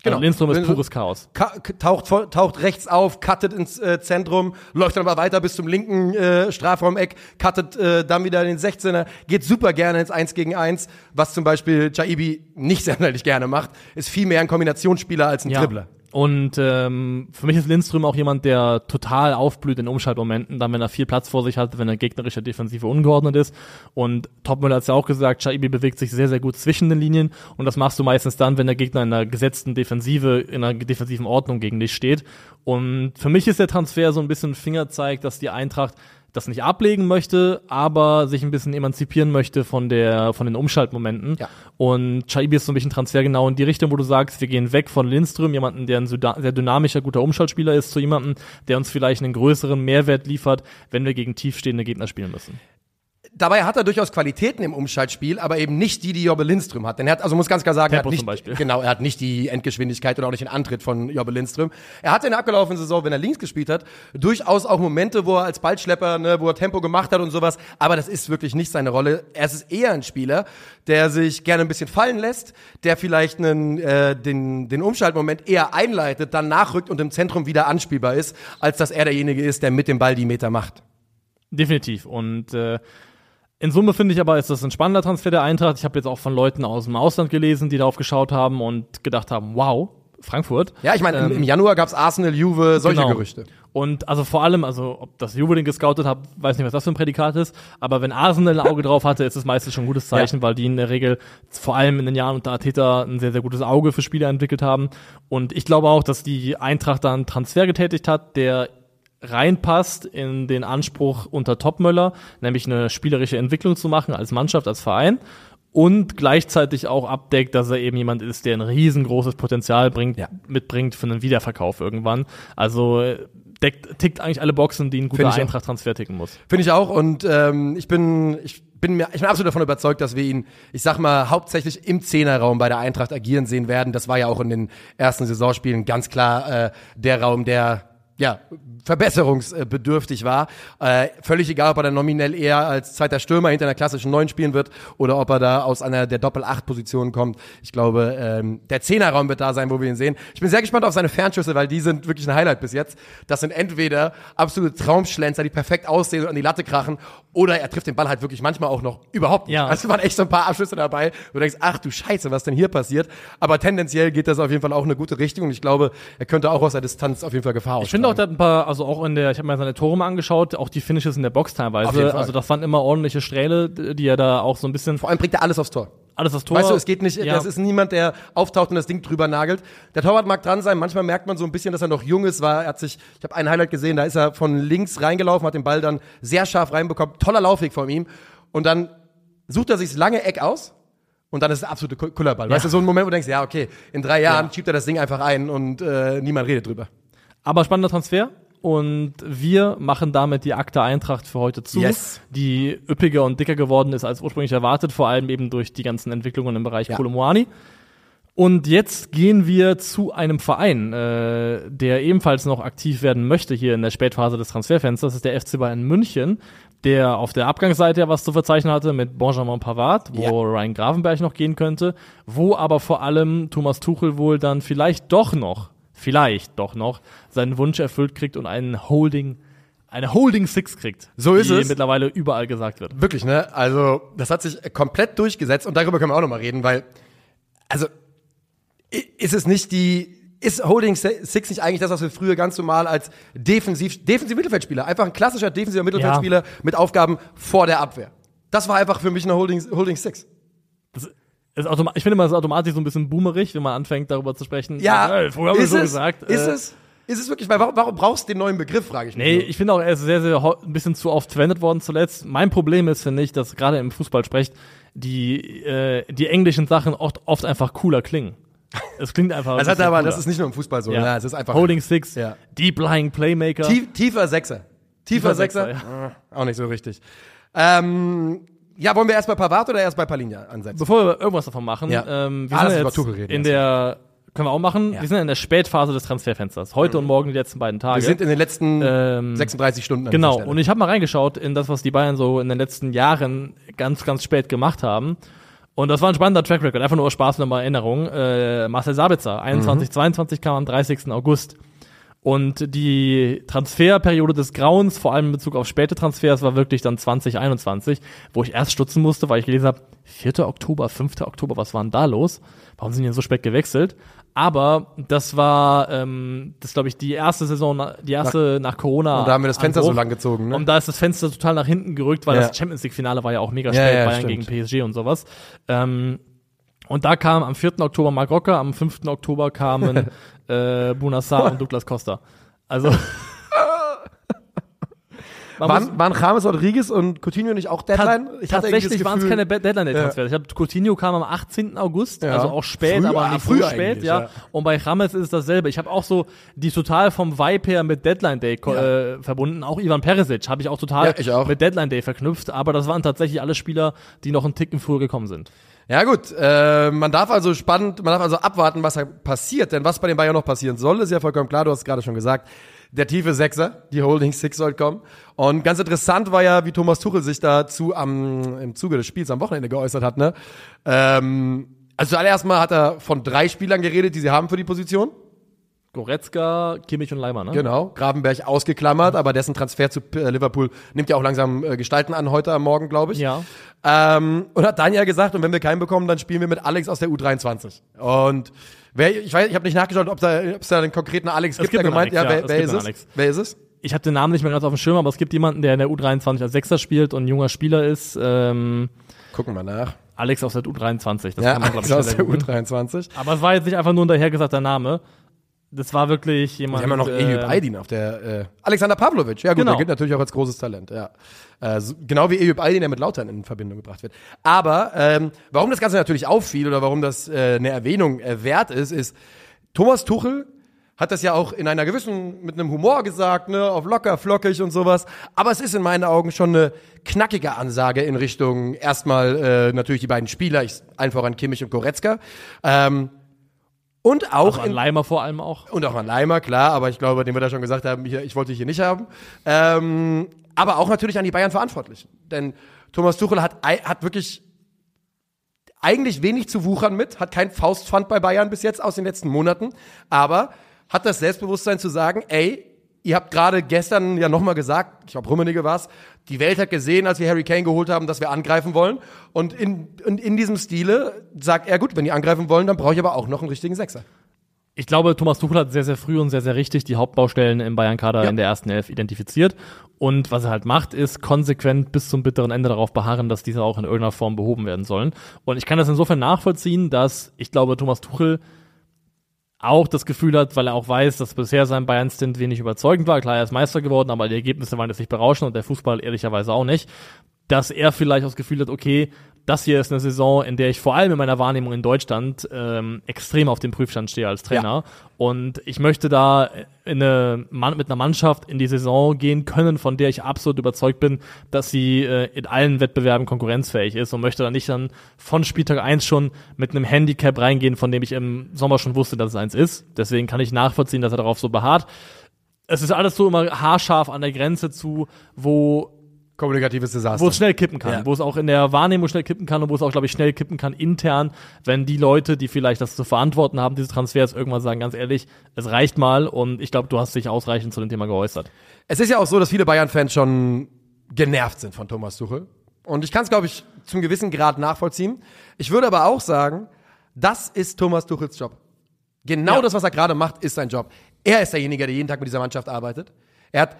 Genau. Also Lindström ist pures Chaos. Ka taucht, taucht rechts auf, cuttet ins äh, Zentrum, läuft dann aber weiter bis zum linken äh, Strafraumeck, cuttet äh, dann wieder in den 16er, geht super gerne ins 1 gegen 1, was zum Beispiel Jaibi nicht sonderlich gerne macht, ist viel mehr ein Kombinationsspieler als ein Dribbler. Und ähm, für mich ist Lindström auch jemand, der total aufblüht in Umschaltmomenten, dann wenn er viel Platz vor sich hat, wenn er gegnerischer Defensive ungeordnet ist. Und Topmüller hat es ja auch gesagt, Shaibi bewegt sich sehr, sehr gut zwischen den Linien und das machst du meistens dann, wenn der Gegner in einer gesetzten Defensive, in einer defensiven Ordnung gegen dich steht. Und für mich ist der Transfer so ein bisschen Fingerzeig, dass die Eintracht das nicht ablegen möchte, aber sich ein bisschen emanzipieren möchte von der von den Umschaltmomenten. Ja. Und Chaibi ist so ein bisschen Transfer genau in die Richtung, wo du sagst, wir gehen weg von Lindström, jemanden, der ein sehr dynamischer, guter Umschaltspieler ist, zu jemandem, der uns vielleicht einen größeren Mehrwert liefert, wenn wir gegen tiefstehende Gegner spielen müssen. Dabei hat er durchaus Qualitäten im Umschaltspiel, aber eben nicht die, die Jobbe Lindström hat. Denn er hat, also muss ganz klar sagen, er hat nicht, genau, er hat nicht die Endgeschwindigkeit oder auch nicht den Antritt von Jobbe Lindström. Er hatte in der abgelaufenen Saison, wenn er links gespielt hat, durchaus auch Momente, wo er als Ballschlepper, ne, wo er Tempo gemacht hat und sowas. Aber das ist wirklich nicht seine Rolle. Er ist eher ein Spieler, der sich gerne ein bisschen fallen lässt, der vielleicht einen, äh, den, den Umschaltmoment eher einleitet, dann nachrückt und im Zentrum wieder anspielbar ist, als dass er derjenige ist, der mit dem Ball die Meter macht. Definitiv. Und äh, in Summe finde ich aber, ist das ein spannender Transfer der Eintracht. Ich habe jetzt auch von Leuten aus dem Ausland gelesen, die darauf geschaut haben und gedacht haben, wow, Frankfurt. Ja, ich meine, im, im Januar gab's Arsenal, Juve, solche Genau. Gerüchte. Und also vor allem, also ob das Juve den gescoutet hat, weiß nicht, was das für ein Prädikat ist, aber wenn Arsenal ein Auge drauf hatte, ist es meistens schon ein gutes Zeichen, Ja. weil die in der Regel vor allem in den Jahren unter Arteta ein sehr, sehr gutes Auge für Spieler entwickelt haben. Und ich glaube auch, dass die Eintracht da einen Transfer getätigt hat, der reinpasst in den Anspruch unter Topmöller, nämlich eine spielerische Entwicklung zu machen als Mannschaft, als Verein und gleichzeitig auch abdeckt, dass er eben jemand ist, der ein riesengroßes Potenzial bringt, Ja. mitbringt für einen Wiederverkauf irgendwann. Also äh, deckt, tickt eigentlich alle Boxen, die ein guter. Eintracht-Transfer ticken muss. Finde ich auch und ähm, ich bin ich bin mir ich bin absolut davon überzeugt, dass wir ihn, ich sag mal, hauptsächlich im Zehnerraum bei der Eintracht agieren sehen werden. Das war ja auch in den ersten Saisonspielen ganz klar äh, der Raum, der ja, verbesserungsbedürftig war. Äh, völlig egal, ob er dann nominell eher als zweiter Stürmer hinter einer klassischen Neun spielen wird oder ob er da aus einer der Doppel-Acht-Positionen kommt. Ich glaube, ähm, der Zehnerraum wird da sein, wo wir ihn sehen. Ich bin sehr gespannt auf seine Fernschüsse, weil die sind wirklich ein Highlight bis jetzt. Das sind entweder absolute Traumschlenzer, die perfekt aussehen und an die Latte krachen, oder er trifft den Ball halt wirklich manchmal auch noch überhaupt nicht. Ja. Also waren echt so ein paar Abschüsse dabei, wo du denkst, ach du Scheiße, was denn hier passiert? Aber tendenziell geht das auf jeden Fall auch in eine gute Richtung und ich glaube, er könnte auch aus der Distanz auf jeden Fall Gefahr Ich finde auch, hat ein paar, also auch in der, ich habe mir seine Tore mal angeschaut, auch die Finishes in der Box teilweise. Also das waren immer ordentliche Strähle, die er da auch so ein bisschen Vor allem bringt er alles aufs Tor. alles das Tor. Weißt du, es geht nicht, Ja. das ist niemand, der auftaucht und das Ding drüber nagelt. Der Torwart mag dran sein, manchmal merkt man so ein bisschen, dass er noch jung ist, war, er hat sich, ich habe ein Highlight gesehen, da ist er von links reingelaufen, hat den Ball dann sehr scharf reinbekommen, toller Laufweg von ihm und dann sucht er sich das lange Eck aus und dann ist es der absolute Ku- Kullerball. Weißt du, so ein Moment, wo du denkst, ja, okay, in drei Jahren schiebt er das Ding einfach ein und äh, niemand redet drüber. Aber spannender Transfer. Und wir machen damit die Akte Eintracht für heute zu, Yes. die üppiger und dicker geworden ist als ursprünglich erwartet, vor allem eben durch die ganzen Entwicklungen im Bereich Ja. Kolomoani. Und jetzt gehen wir zu einem Verein, äh, der ebenfalls noch aktiv werden möchte hier in der Spätphase des Transferfensters. Das ist der FC Bayern München, der auf der Abgangsseite ja was zu verzeichnen hatte mit Benjamin Pavard, wo Ja. Ryan Gravenberg noch gehen könnte, wo aber vor allem Thomas Tuchel wohl dann vielleicht doch noch vielleicht doch noch seinen Wunsch erfüllt kriegt und einen Holding, eine Holding Six kriegt. So ist die es. mittlerweile überall gesagt wird. Wirklich, ne? Also, das hat sich komplett durchgesetzt und darüber können wir auch nochmal reden, weil, also, ist es nicht die, ist Holding Six nicht eigentlich das, was wir früher ganz normal als defensiv, defensiv Mittelfeldspieler, einfach ein klassischer defensiver Mittelfeldspieler mit Aufgaben vor der Abwehr. Das war einfach für mich eine Holding, Holding Six. Ist automa- ich finde immer, es ist automatisch so ein bisschen boomerig, wenn man anfängt, darüber zu sprechen. Ja, äh, früher haben wir ist so es, gesagt. ist äh, es, ist es wirklich, weil warum, warum brauchst du den neuen Begriff, frage ich mich. Nee, nur. ich finde auch, er ist sehr, sehr ein bisschen zu oft verwendet worden zuletzt. Mein Problem ist, finde ich, dass gerade im Fußball sprecht, die, äh, die englischen Sachen oft, oft einfach cooler klingen. Es klingt einfach. das ein hat aber, cooler. das ist nicht nur im Fußball so, ja. ja. es ist einfach Holding Six, Ja. Deep Lying Playmaker. Tief, tiefer Sechser. Tiefer, Tiefer Sechser? Sechser, Äh, Auch nicht so richtig. Ähm, ja, wollen wir erst bei Pavard oder erst bei Palinja ansetzen? Bevor wir irgendwas davon machen, Ja. ähm, wir Ah, sind jetzt reden in der, können wir auch machen, wir sind in der Spätphase des Transferfensters. Heute und morgen die letzten beiden Tage. Wir sind in den letzten Ähm, 36 Stunden. an Genau, und ich habe mal reingeschaut in das, was die Bayern so in den letzten Jahren ganz, ganz spät gemacht haben. Und das war ein spannender Track Record, einfach nur Spaß nochmal Erinnerung. Äh, Marcel Sabitzer, 21, Mhm. 22 kam am 30. August. Und die Transferperiode des Grauens, vor allem in Bezug auf späte Transfers, war wirklich dann 2021, wo ich erst stutzen musste, weil ich gelesen habe, 4. Oktober, 5. Oktober, was war denn da los? Warum sind die denn so spät gewechselt? Aber das war, ähm, das glaube ich, die erste Saison, die erste nach, Corona. und da haben wir das Fenster Anbruch. so lang gezogen, ne? Und da ist das Fenster total nach hinten gerückt, weil Ja. das Champions League-Finale war ja auch mega Ja, spät, ja, Bayern stimmt. gegen PSG und sowas. Ähm, und da kam am 4. Oktober Marc Rocker, am 5. Oktober kamen äh, Bunassar und Douglas Costa. Also. Waren, waren James Rodriguez und Coutinho nicht auch Deadline? Irgendwie tatsächlich waren es keine Deadline-Day-Transfers. Ich habe Coutinho kam am 18. August, Ja. also auch spät, Früh, aber ah, nicht früh spät, ja. ja. Und bei James ist es dasselbe. Ich habe auch so die total vom Vibe her mit Deadline-Day ko- äh, verbunden. Auch Ivan Perisic habe ich auch total Ja, ich auch. mit Deadline-Day verknüpft. Aber das waren tatsächlich alle Spieler, die noch einen Ticken früher gekommen sind. Ja gut, äh, man darf also spannend, man darf also abwarten, was da passiert, denn was bei den Bayern noch passieren soll, ist ja vollkommen klar, du hast es gerade schon gesagt, der tiefe Sechser, die Holding Six soll kommen. Und ganz interessant war ja, wie Thomas Tuchel sich dazu am, im Zuge des Spiels am Wochenende geäußert hat, ne? Ähm, also zuallererst mal hat er von drei Spielern geredet, die sie haben für die Position. Goretzka, Kimmich und Leimer, ne? Genau, Grabenberg ausgeklammert, aber dessen Transfer zu äh, Liverpool nimmt ja auch langsam äh, Gestalten an, heute am Morgen, glaube ich. Ja. Ähm, und hat dann ja gesagt, und wenn wir keinen bekommen, dann spielen wir mit Alex aus der U23. Und wer, ich weiß, ich habe nicht nachgeschaut, ob da, ob es da einen konkreten Alex gibt, gibt der gemeint, Alex, ja, ja, wer, es wer gibt ist es? Alex. Wer ist es? Ich habe den Namen nicht mehr ganz auf dem Schirm, aber es gibt jemanden, der in der U23 als Sechser spielt und ein junger Spieler ist. Ähm, Gucken wir nach. Alex aus der U23. Das Ja, kann man, glaub Alex aus der schneller googeln. U23. Aber es war jetzt nicht einfach nur ein dahergesagter Name. Das war wirklich Wir jemand. haben ja noch äh, Eyüp Aydin auf der, äh, Alexander Pavlovic. Ja gut, Genau. der gilt natürlich auch als großes Talent, ja. Äh, so, genau wie Eyüp Aydin, der mit Lautern in Verbindung gebracht wird. Aber, ähm, warum das Ganze natürlich auffiel oder warum das äh, eine Erwähnung äh, wert ist, ist, Thomas Tuchel hat das ja auch in einer gewissen, mit einem Humor gesagt, ne, auf locker, flockig und sowas. Aber es ist in meinen Augen schon eine knackige Ansage in Richtung erstmal äh, natürlich die beiden Spieler, ich, einfach an Kimmich und Goretzka. Ähm, und auch also an Leimer vor allem auch. und auch an Leimer, klar, aber ich glaube, den wir da schon gesagt haben, hier, ich wollte dich hier nicht haben. Ähm, aber auch natürlich an die Bayern Verantwortlichen. Denn Thomas Tuchel hat, hat wirklich eigentlich wenig zu wuchern mit, hat kein Faustpfand bei Bayern bis jetzt aus den letzten Monaten, aber hat das Selbstbewusstsein zu sagen, ey, ihr habt gerade gestern ja nochmal gesagt, ich glaube Rummenigge war's, die Welt hat gesehen, als wir Harry Kane geholt haben, dass wir angreifen wollen. Und in, in, in diesem Stile sagt er, gut, wenn die angreifen wollen, dann brauche ich aber auch noch einen richtigen Sechser. Ich glaube, Thomas Tuchel hat sehr, sehr früh und sehr, sehr richtig die Hauptbaustellen im Bayern-Kader Ja. in der ersten Elf identifiziert. Und was er halt macht, ist konsequent bis zum bitteren Ende darauf beharren, dass diese auch in irgendeiner Form behoben werden sollen. Und ich kann das insofern nachvollziehen, dass ich glaube, Thomas Tuchel auch das Gefühl hat, weil er auch weiß, dass bisher sein Bayern-Stint wenig überzeugend war. Klar, er ist Meister geworden, aber die Ergebnisse waren jetzt nicht berauschend und der Fußball ehrlicherweise auch nicht. Dass er vielleicht auch das Gefühl hat, okay, das hier ist eine Saison, in der ich vor allem in meiner Wahrnehmung in Deutschland ähm, extrem auf dem Prüfstand stehe als Trainer. Und ich möchte da in eine, Mann- mit einer Mannschaft in die Saison gehen können, von der ich absolut überzeugt bin, dass sie äh, in allen Wettbewerben konkurrenzfähig ist und möchte da nicht dann von Spieltag 1 schon mit einem Handicap reingehen, von dem ich im Sommer schon wusste, dass es eins ist. Deswegen kann ich nachvollziehen, dass er darauf so beharrt. Es ist alles so immer haarscharf an der Grenze zu, wo kommunikatives Desaster. wo es schnell kippen kann, Ja. wo es auch in der Wahrnehmung schnell kippen kann und wo es auch, glaube ich, schnell kippen kann intern, wenn die Leute, die vielleicht das zu verantworten haben, diese Transfers irgendwann sagen, ganz ehrlich, es reicht mal und ich glaube, du hast dich ausreichend zu dem Thema geäußert. Es ist ja auch so, dass viele Bayern-Fans schon genervt sind von Thomas Tuchel. Und ich kann es, glaube ich, zum gewissen Grad nachvollziehen. Ich würde aber auch sagen, das ist Thomas Tuchels Job. Genau Ja. das, was er gerade macht, ist sein Job. Er ist derjenige, der jeden Tag mit dieser Mannschaft arbeitet. Er hat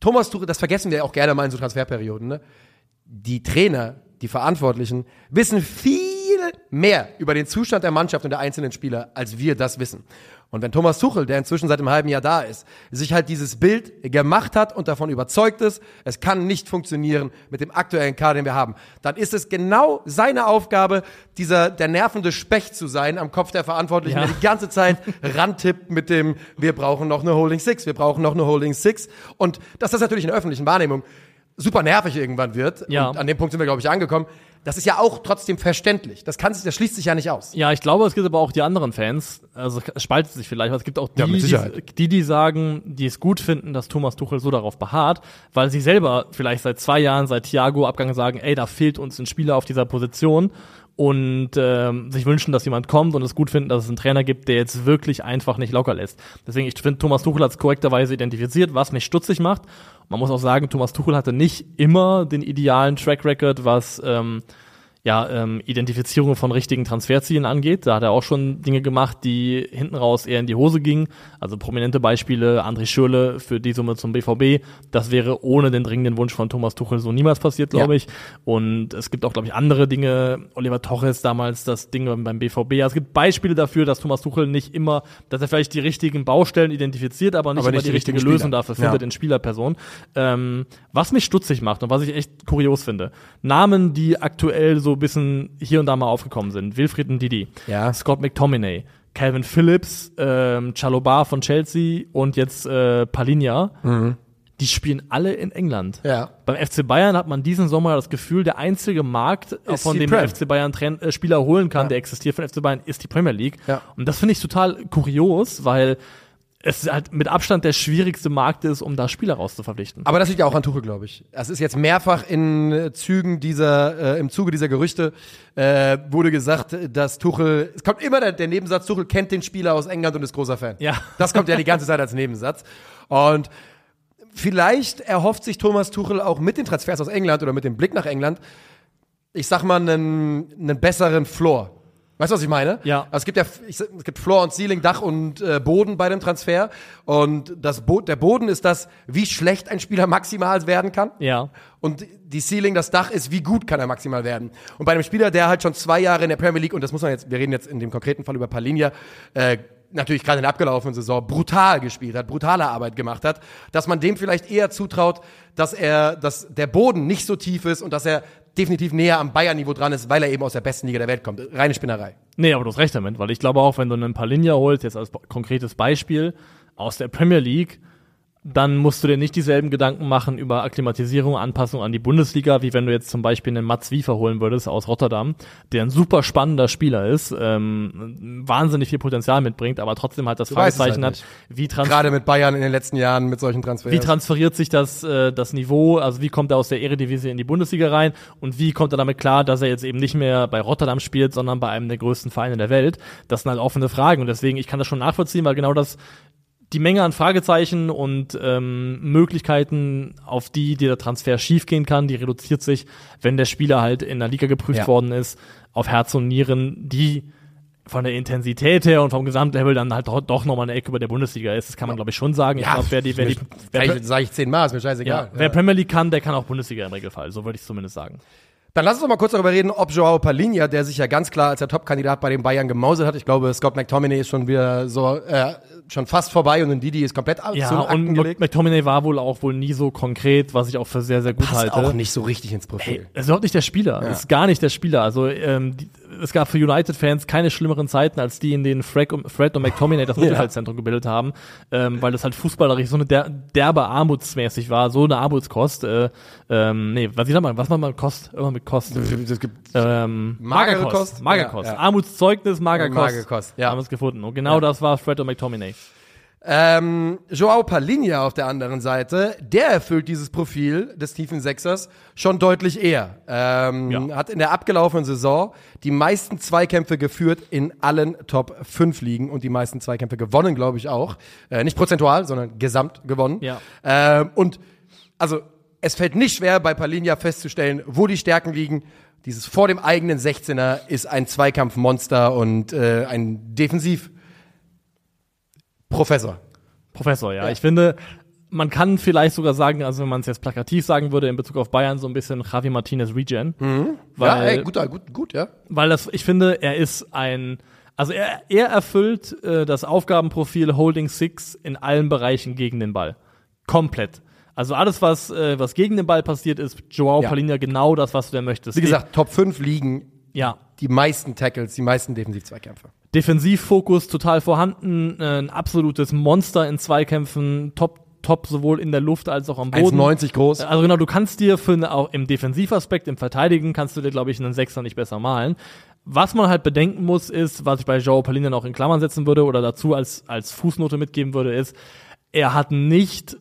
Thomas Tuchel, das vergessen wir auch gerne mal in so Transferperioden, ne? Die Trainer, die Verantwortlichen, wissen viel mehr über den Zustand der Mannschaft und der einzelnen Spieler, als wir das wissen. Und wenn Thomas Tuchel, der inzwischen seit einem halben Jahr da ist, sich halt dieses Bild gemacht hat und davon überzeugt ist, es kann nicht funktionieren mit dem aktuellen Kader, den wir haben, dann ist es genau seine Aufgabe, dieser, der nervende Specht zu sein am Kopf der Verantwortlichen, Ja. der die ganze Zeit rantippt mit dem, wir brauchen noch eine Holding Six, wir brauchen noch eine Holding Six. Und dass das natürlich in der öffentlichen Wahrnehmung super nervig irgendwann wird, Ja. und an dem Punkt sind wir, glaube ich, angekommen, das ist ja auch trotzdem verständlich. Das, kann, sich- das schließt sich ja nicht aus. Ja, ich glaube, es gibt aber auch die anderen Fans, also es spaltet sich vielleicht, aber es gibt auch die, Ja, mit die, die, die sagen, die es gut finden, dass Thomas Tuchel so darauf beharrt, weil sie selber vielleicht seit zwei Jahren, seit Thiago-Abgang sagen, ey, da fehlt uns ein Spieler auf dieser Position und ähm, sich wünschen, dass jemand kommt und es gut finden, dass es einen Trainer gibt, der jetzt wirklich einfach nicht locker lässt. Deswegen, ich finde, Thomas Tuchel hat es korrekterweise identifiziert, was mich stutzig macht. Man muss auch sagen, Thomas Tuchel hatte nicht immer den idealen Track Record, was ähm, ja, ähm, Identifizierung von richtigen Transferzielen angeht. Da hat er auch schon Dinge gemacht, die hinten raus eher in die Hose gingen. Also prominente Beispiele, André Schürle für die Summe zum BVB. Das wäre ohne den dringenden Wunsch von Thomas Tuchel so niemals passiert, glaube Ja. ich. Und es gibt auch, glaube ich, andere Dinge. Oliver Torres damals, das Ding beim- BVB. Ja, es gibt Beispiele dafür, dass Thomas Tuchel nicht immer, dass er vielleicht die richtigen Baustellen identifiziert, aber nicht Aber immer nicht die die richtige Lösung dafür findet Ja. in Spielerperson. Ähm, was mich stutzig macht und was ich echt kurios finde. Namen, die aktuell so ein bisschen hier und da mal aufgekommen sind. Wilfried Ndidi, Ja. Scott McTominay, Calvin Phillips, ähm, Chalobar von Chelsea und jetzt äh, Palinja. Die spielen alle in England. Mhm. Ja. Beim FC Bayern hat man diesen Sommer das Gefühl, der einzige Markt, Ist von dem der FC Bayern Tren äh, Spieler holen kann, Ja. der existiert von FC Bayern, ist die Premier League. Ja. Und das finde ich total kurios, weil es halt mit Abstand der schwierigste Markt ist, um da Spieler rauszuverpflichten. Aber das liegt ja auch an Tuchel, glaube ich. Es ist jetzt mehrfach in äh, Zügen dieser, äh, im Zuge dieser Gerüchte äh, wurde gesagt, dass Tuchel, es kommt immer der, der Nebensatz, Tuchel kennt den Spieler aus England und ist großer Fan. Ja. Das kommt ja die ganze Zeit als Nebensatz. Und vielleicht erhofft sich Thomas Tuchel auch mit den Transfers aus England oder mit dem Blick nach England, ich sag mal, einen, einen besseren Floor. Weißt du, was ich meine? Ja. Also es gibt ja, ich, es gibt Floor und Ceiling, Dach und äh, Boden bei dem Transfer. Und das Bo der Boden ist das, wie schlecht ein Spieler maximal werden kann. Ja. Und die Ceiling, das Dach ist, wie gut kann er maximal werden. Und bei einem Spieler, der halt schon zwei Jahre in der Premier League, und das muss man jetzt, wir reden jetzt in dem konkreten Fall über Palinja, äh, natürlich gerade in der abgelaufenen Saison brutal gespielt hat, brutale Arbeit gemacht hat, dass man dem vielleicht eher zutraut, dass er, dass der Boden nicht so tief ist und dass er definitiv näher am Bayern-Niveau dran ist, weil er eben aus der besten Liga der Welt kommt. Reine Spinnerei. Nee, aber du hast recht damit, weil ich glaube auch, wenn du einen Palinja holst, jetzt als konkretes Beispiel, aus der Premier League, dann musst du dir nicht dieselben Gedanken machen über Akklimatisierung, Anpassung an die Bundesliga, wie wenn du jetzt zum Beispiel einen Mats Wiefer holen würdest aus Rotterdam, der ein super spannender Spieler ist, ähm, wahnsinnig viel Potenzial mitbringt, aber trotzdem halt das weißt es Fragezeichen halt hat, wie Gerade mit Bayern in den letzten Jahren mit solchen Transfers. wie transferiert sich das, äh, das Niveau, also wie kommt er aus der Eredivisie in die Bundesliga rein und wie kommt er damit klar, dass er jetzt eben nicht mehr bei Rotterdam spielt, sondern bei einem der größten Vereine der Welt? Das sind halt offene Fragen und deswegen, ich kann das schon nachvollziehen, weil genau das die Menge an Fragezeichen und ähm, Möglichkeiten, auf die der Transfer schiefgehen kann, die reduziert sich, wenn der Spieler halt in der Liga geprüft Ja. worden ist, auf Herz und Nieren, die von der Intensität her und vom Gesamtlevel dann halt doch, doch nochmal eine Ecke über der Bundesliga ist. Das kann man, glaube ich, schon sagen. Ich glaube, wer die, wer die, wer, sage ich zehnmal, ist mir ja, scheißegal. wer Premier League kann, der kann auch Bundesliga im Regelfall. So würde ich zumindest sagen. Dann lass uns doch mal kurz darüber reden, ob Joao Palinha, der sich ja ganz klar als der Top-Kandidat bei den Bayern gemausert hat. Ich glaube, Scott McTominay ist schon wieder so, äh, schon fast vorbei und Didi ist komplett Ja, zu und gelegt. McTominay war wohl auch wohl nie so konkret, was ich auch für sehr, sehr gut Passt halte. auch nicht so richtig ins Profil. Er ist überhaupt nicht der Spieler. Er Ist gar nicht der Spieler. Also ähm, die, es gab für United-Fans keine schlimmeren Zeiten als die, in denen Fred und, Fred und McTominay das Mittelfeldzentrum gebildet haben, ähm, weil das halt fußballerisch so eine der, derbe armutsmäßig war, so eine Armutskost. Äh, ähm, nee, was ich sag mal, was man mal Kost, irgendwann mit Kost. Es gibt Ähm, Magere Magerkost. Kost? Magerkost. Ja, ja. Armutszeugnis, Magerkost. Magerkost, ja. Haben wir es gefunden. Und genau das war Fred und McTominay. Ähm, Joao Palinha auf der anderen Seite, der erfüllt dieses Profil des tiefen Sechsers schon deutlich eher. Ähm, Ja. Hat in der abgelaufenen Saison die meisten Zweikämpfe geführt in allen Top 5 Ligen und die meisten Zweikämpfe gewonnen, glaube ich auch. Äh, nicht prozentual, sondern gesamt gewonnen. Ja. Ähm, und also es fällt nicht schwer bei Palinha festzustellen, wo die Stärken liegen. Dieses vor dem eigenen 16er ist ein Zweikampfmonster und äh, ein Defensiv Professor. Professor, ja. Ich finde, man kann vielleicht sogar sagen, also wenn man es jetzt plakativ sagen würde in Bezug auf Bayern, so ein bisschen Javi Martinez Regen. ja, Weil, ey, gut, gut, gut, ja. weil das, ich finde, er ist ein, also er, er erfüllt äh, das Aufgabenprofil Holding Six in allen Bereichen gegen den Ball. Komplett. Also alles, was, äh, was gegen den Ball passiert, ist Joao Ja. Palinha genau das, was du denn möchtest. Wie gesagt, Top 5 liegen ja. die meisten Tackles, die meisten Defensivzweikämpfe. Defensivfokus total vorhanden, äh, ein absolutes Monster in Zweikämpfen, top, top sowohl in der Luft als auch am Boden. 1,90 groß. Also genau, du kannst dir für eine, auch im Defensivaspekt, im Verteidigen, kannst du dir, glaube ich, einen Sechser nicht besser malen. Was man halt bedenken muss, ist, was ich bei Joao Palinha noch in Klammern setzen würde oder dazu als, als Fußnote mitgeben würde, ist, er hat nicht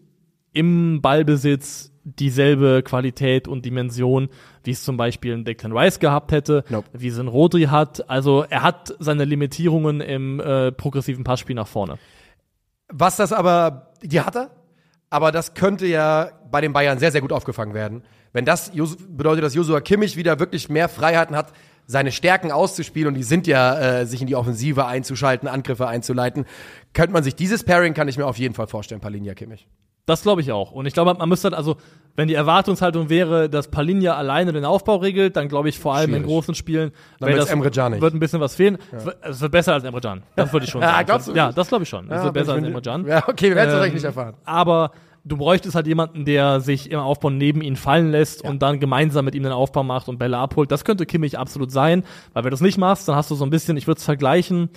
im Ballbesitz dieselbe Qualität und Dimension, wie es zum Beispiel ein Declan Rice gehabt hätte, Nope. wie es ein Rodri hat. Also er hat seine Limitierungen im äh, progressiven Passspiel nach vorne. Was das aber, die hat er, aber das könnte ja bei den Bayern sehr, sehr gut aufgefangen werden. Wenn das bedeutet, dass Josua Kimmich wieder wirklich mehr Freiheiten hat, seine Stärken auszuspielen, und die sind ja, äh, sich in die Offensive einzuschalten, Angriffe einzuleiten, könnte man sich dieses Pairing, kann ich mir auf jeden Fall vorstellen, Palinja Kimmich. Das glaube ich auch. Und ich glaube, man müsste halt, also, wenn die Erwartungshaltung wäre, dass Palinja alleine den Aufbau regelt, dann glaube ich vor allem in Schwierig. großen Spielen nicht. wird ein bisschen was fehlen. Es wird- Es wird besser als Emre Can. Das würde ich schon Ja, sagen. glaubst du Ja, das glaube ich schon. Es wird besser als Emre Can. Ja, okay, wir werden es Ähm, nicht erfahren. Aber du bräuchtest halt jemanden, der sich im Aufbau neben ihn fallen lässt und dann gemeinsam mit ihm den Aufbau macht und Bälle abholt. Das könnte Kimmich absolut sein, weil wenn du das nicht machst, dann hast du so ein bisschen, ich würde es vergleichen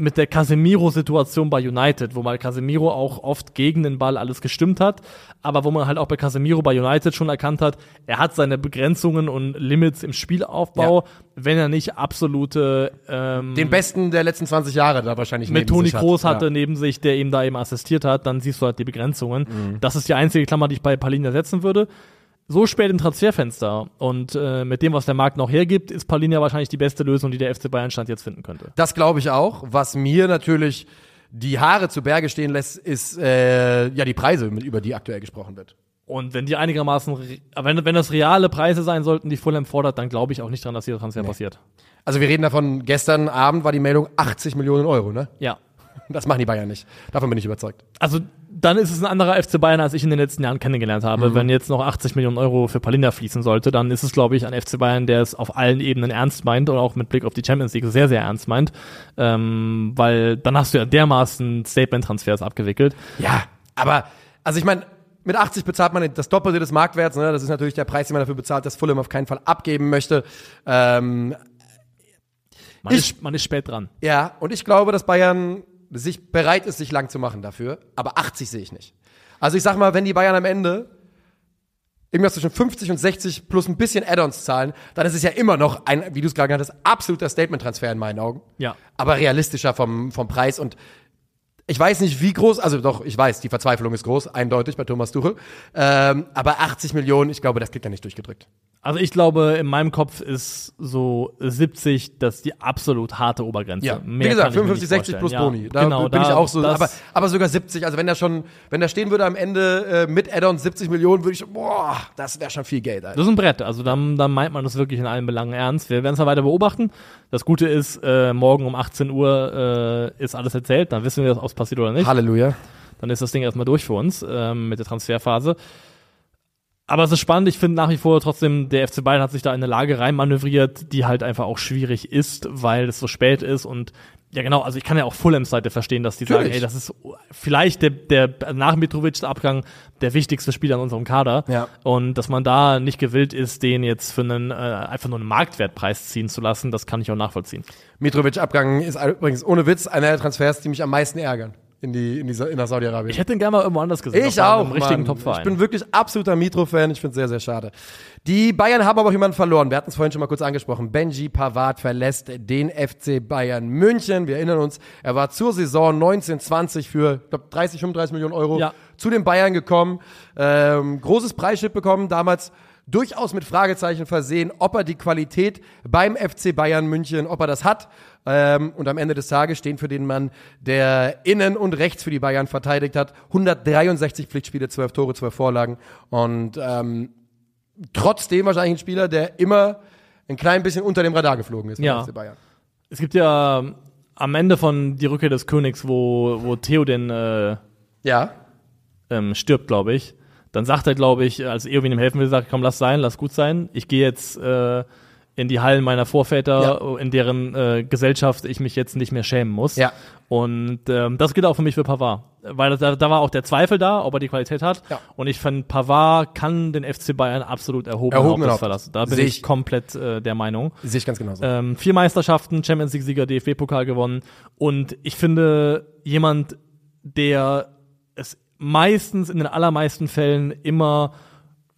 mit der Casemiro-Situation bei United, wo mal Casemiro auch oft gegen den Ball alles gestimmt hat, aber wo man halt auch bei Casemiro bei United schon erkannt hat, er hat seine Begrenzungen und Limits im Spielaufbau, wenn er nicht absolute ähm, Den besten der letzten 20 Jahre da wahrscheinlich mit Toni sich hat. Kroos hatte Ja. neben sich, der ihm da eben assistiert hat, dann siehst du halt die Begrenzungen. Mhm. Das ist die einzige Klammer, die ich bei Palinja setzen würde. So spät im Transferfenster und äh, mit dem, was der Markt noch hergibt, ist Palinja wahrscheinlich die beste Lösung, die der FC Bayern Stand jetzt finden könnte. Das glaube ich auch. Was mir natürlich die Haare zu Berge stehen lässt, ist äh, ja die Preise, über die aktuell gesprochen wird. Und wenn die einigermaßen, wenn, wenn das reale Preise sein sollten, die Fulham fordert, dann glaube ich auch nicht dran, dass dieser Transfer passiert. Also wir reden davon, gestern Abend war die Meldung 80 Millionen Euro, ne? Ja. Das machen die Bayern nicht. Davon bin ich überzeugt. Also dann ist es ein anderer FC Bayern, als ich in den letzten Jahren kennengelernt habe. Wenn jetzt noch 80 Millionen Euro für Palinja fließen sollte, dann ist es, glaube ich, ein FC Bayern, der es auf allen Ebenen ernst meint und auch mit Blick auf die Champions League sehr, sehr ernst meint. Ähm, weil dann hast du ja dermaßen Statement-Transfers abgewickelt. Ja, aber, also ich meine, mit 80 bezahlt man das Doppelte des Marktwerts. Ne? Das ist natürlich der Preis, den man dafür bezahlt, dass Fulham auf keinen Fall abgeben möchte. Ähm, Man, Ich- ist, man ist spät dran. ja, und ich glaube, dass Bayern sich bereit ist, sich lang zu machen dafür. Aber 80 sehe ich nicht. Also ich sag mal, wenn die Bayern am Ende irgendwas zwischen 50 und 60 plus ein bisschen Add-ons zahlen, dann ist es ja immer noch ein, wie du es gerade genannt hast, absoluter Statement-Transfer in meinen Augen. Ja. aber realistischer vom, vom Preis. Und ich weiß nicht, wie groß, also doch, ich weiß, die Verzweiflung ist groß, eindeutig bei Thomas Tuchel. Ähm, aber 80 Millionen, ich glaube, das kriegt er nicht durchgedrückt. Also ich glaube, in meinem Kopf ist so 70 das die absolut harte Obergrenze. Ja, Mehr wie gesagt, kann ich mir 55, nicht 60 plus. Boni. Ja, Da genau, bin ich da- auch so, aber, aber sogar 70. Also wenn da schon, wenn da stehen würde am Ende äh, mit Add-ons 70 Millionen, würde ich, boah, das wäre schon viel Geld, Alter. Das ist ein Brett. Also dann, dann meint man das wirklich in allen Belangen ernst. Wir werden es mal weiter beobachten. Das Gute ist, äh, morgen um 18 Uhr äh, ist alles erzählt. Dann wissen wir, ob es passiert oder nicht. Halleluja. Dann ist das Ding erstmal durch für uns ähm, mit der Transferphase. Aber es ist spannend. Ich finde nach wie vor trotzdem, der FC Bayern hat sich da in eine Lage reinmanövriert, die halt einfach auch schwierig ist, weil es so spät ist und ja genau, also ich kann ja auch Fulhams Seite verstehen, dass die sagen, Natürlich. ey, das ist vielleicht der, der nach Mitrovic der Abgang der wichtigste Spieler in unserem Kader. Ja. Und dass man da nicht gewillt ist, den jetzt für einen äh, einfach nur einen Marktwertpreis ziehen zu lassen, das kann ich auch nachvollziehen. In, die, in, die, in nach Saudi-Arabien. Ich hätte ihn gerne mal irgendwo anders gesehen. Ich auch. einem richtigen. Topverein. Ich bin wirklich absoluter Mitro-Fan. Ich finde es sehr, sehr schade. Die Bayern haben aber auch jemanden verloren. Wir hatten es vorhin schon mal kurz angesprochen. Benji Pavard verlässt den FC Bayern München. Wir erinnern uns, er war zur Saison 1920 für glaub, 30, 35 Millionen Euro Ja. zu den Bayern gekommen. Ähm, großes Preisschild bekommen. Damals durchaus mit Fragezeichen versehen, ob er die Qualität beim FC Bayern München, ob er das hat. Ähm, und am Ende des Tages stehen für den Mann, der innen und rechts für die Bayern verteidigt hat. 163 Pflichtspiele, 12 Tore, 12 Vorlagen. Und ähm, trotzdem wahrscheinlich ein Spieler, der immer ein klein bisschen unter dem Radar geflogen ist Ja. FC Bayern. Es gibt ja ähm, am Ende von Die Rückkehr des Königs, wo, wo Theo den äh, Ja. ähm, stirbt, glaube ich. Dann sagt er, glaube ich, als Eowyn ihm helfen will, sagt, komm, lass sein, lass gut sein. Ich gehe jetzt äh, in die Hallen meiner Vorväter, in deren äh, Gesellschaft ich mich jetzt nicht mehr schämen muss. Ja. Und ähm, das gilt auch für mich für Pavard. Weil da, da war auch der Zweifel da, ob er die Qualität hat. Ja. Und ich fand, Pavard kann den FC Bayern absolut erhoben Erhobenen Hauptes verlassen. Da bin ich, ich. komplett äh, der Meinung. Sehe ich ganz genauso. Ähm, vier Meisterschaften, Champions League-Sieger, DFB-Pokal gewonnen. Und ich finde, jemand, der es meistens in den allermeisten Fällen immer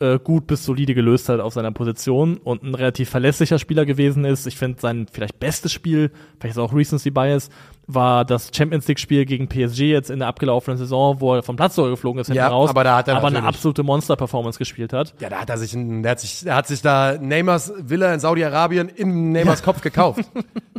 äh, gut bis solide gelöst hat auf seiner Position und ein relativ verlässlicher Spieler gewesen ist. Ich finde, sein vielleicht bestes Spiel, vielleicht ist auch Recency Bias, war das Champions League-Spiel gegen PSG jetzt in der abgelaufenen Saison, wo er vom Platz sogar geflogen ist, hinten Ja, raus, aber da hat er aber eine absolute Monster-Performance gespielt hat. Ja, da hat er sich, der hat sich, der hat sich da Neymars Villa in Saudi-Arabien in Neymars Kopf gekauft.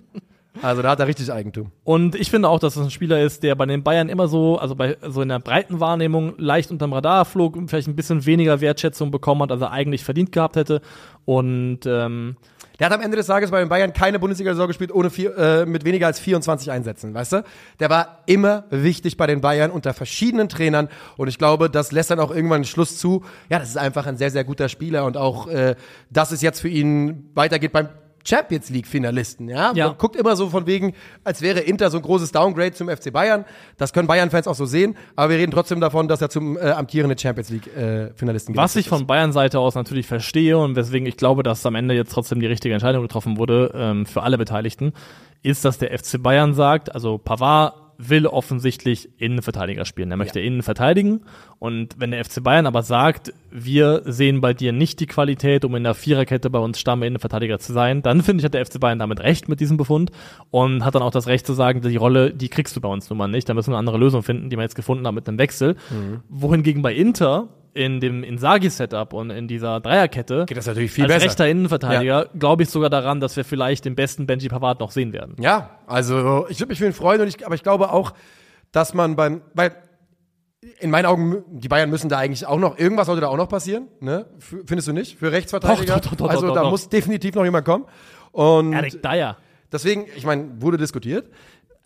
Also da hat er richtig Eigentum. Und ich finde auch, dass es ein Spieler ist, der bei den Bayern immer so, also bei so in der breiten Wahrnehmung leicht unterm Radar flog und vielleicht ein bisschen weniger Wertschätzung bekommen hat, als er eigentlich verdient gehabt hätte. Und ähm, Der hat am Ende des Tages bei den Bayern keine Bundesliga-Saison gespielt, ohne vier, äh, mit weniger als 24 Einsätzen, weißt du? Der war immer wichtig bei den Bayern unter verschiedenen Trainern und ich glaube, das lässt dann auch irgendwann einen Schluss zu. Ja, das ist einfach ein sehr, sehr guter Spieler und auch, äh, dass es jetzt für ihn weitergeht beim Champions League Finalisten, ja? Ja. Man guckt immer so von wegen, als wäre Inter so ein großes Downgrade zum FC Bayern. Das können Bayern-Fans auch so sehen, aber wir reden trotzdem davon, dass er zum äh, amtierenden Champions League äh, Finalisten was gewechselt ich von Bayern Seite aus natürlich verstehe und weswegen ich glaube, dass am Ende jetzt trotzdem die richtige Entscheidung getroffen wurde ähm, für alle Beteiligten, ist, dass der FC Bayern sagt, also Pavard will offensichtlich Innenverteidiger spielen. Er möchte innen verteidigen. Und wenn der FC Bayern aber sagt, wir sehen bei dir nicht die Qualität, um in der Viererkette bei uns Stamm-Innenverteidiger zu sein, dann finde ich, hat der FC Bayern damit recht mit diesem Befund und hat dann auch das Recht zu sagen, die Rolle, die kriegst du bei uns nun mal nicht. Da müssen wir eine andere Lösung finden, die wir jetzt gefunden haben mit einem Wechsel. Wohingegen bei Inter in dem Insagi-Setup und in dieser Dreierkette Geht das natürlich viel als besser. rechter Innenverteidiger glaube ich sogar daran, dass wir vielleicht den besten Benji Pavard noch sehen werden. Ja, also ich würde mich für ihn freuen, und ich, aber ich glaube auch, dass man beim, weil in meinen Augen, die Bayern müssen da eigentlich auch noch, irgendwas sollte da auch noch passieren, ne? Findest du nicht? Für Rechtsverteidiger? Doch, doch, doch, also da muss definitiv noch jemand kommen. Und Erik Dyer. deswegen, ich meine, wurde diskutiert.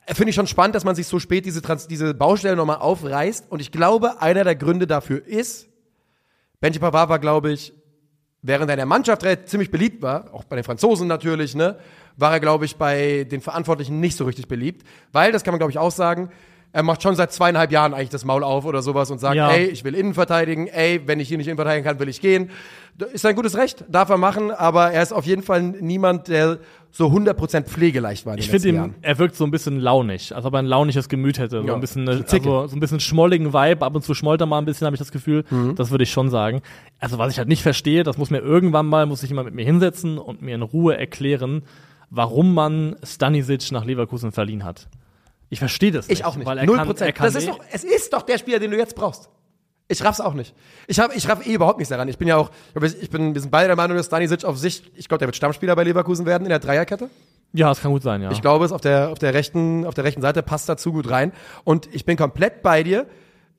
Finde ich schon spannend, dass man sich so spät diese, Trans diese Baustelle nochmal aufreißt. Und ich glaube, einer der Gründe dafür ist, Benji Pavard war, glaube ich, während er in der Mannschaft ziemlich beliebt war, auch bei den Franzosen natürlich, ne, war er, glaube ich, bei den Verantwortlichen nicht so richtig beliebt. Weil, das kann man, glaube ich, auch sagen, er macht schon seit zweieinhalb Jahren eigentlich das Maul auf oder sowas und sagt, Ja. ey, ich will innen verteidigen, ey, wenn ich hier nicht innen verteidigen kann, will ich gehen. Ist ein gutes Recht, darf er machen, aber er ist auf jeden Fall niemand, der so 100% pflegeleicht war Ich finde Jahren. er wirkt so ein bisschen launig, als ob er ein launiges Gemüt hätte. So Ja, ein bisschen, also, so ein bisschen schmolligen Vibe, ab und zu schmollt er mal ein bisschen, habe ich das Gefühl. Mhm. Das würde ich schon sagen. Also was ich halt nicht verstehe, das muss mir irgendwann mal, muss ich jemand mit mir hinsetzen und mir in Ruhe erklären, warum man Stanisic nach Leverkusen verliehen hat. Ich verstehe das nicht. Ich auch nicht. Weil er Null kann, er Prozent. kann Das ist doch, es ist doch der Spieler, den du jetzt brauchst. Ich raff's auch nicht. Ich, hab, ich raff eh überhaupt nichts daran. Ich bin ja auch, ich bin, wir sind beide der Meinung, dass Stanisic auf sich, ich glaube, der wird Stammspieler bei Leverkusen werden in der Dreierkette. ja, es kann gut sein, ja. Ich glaube, es auf der, auf der rechten, auf der rechten Seite passt dazu gut rein. Und ich bin komplett bei dir.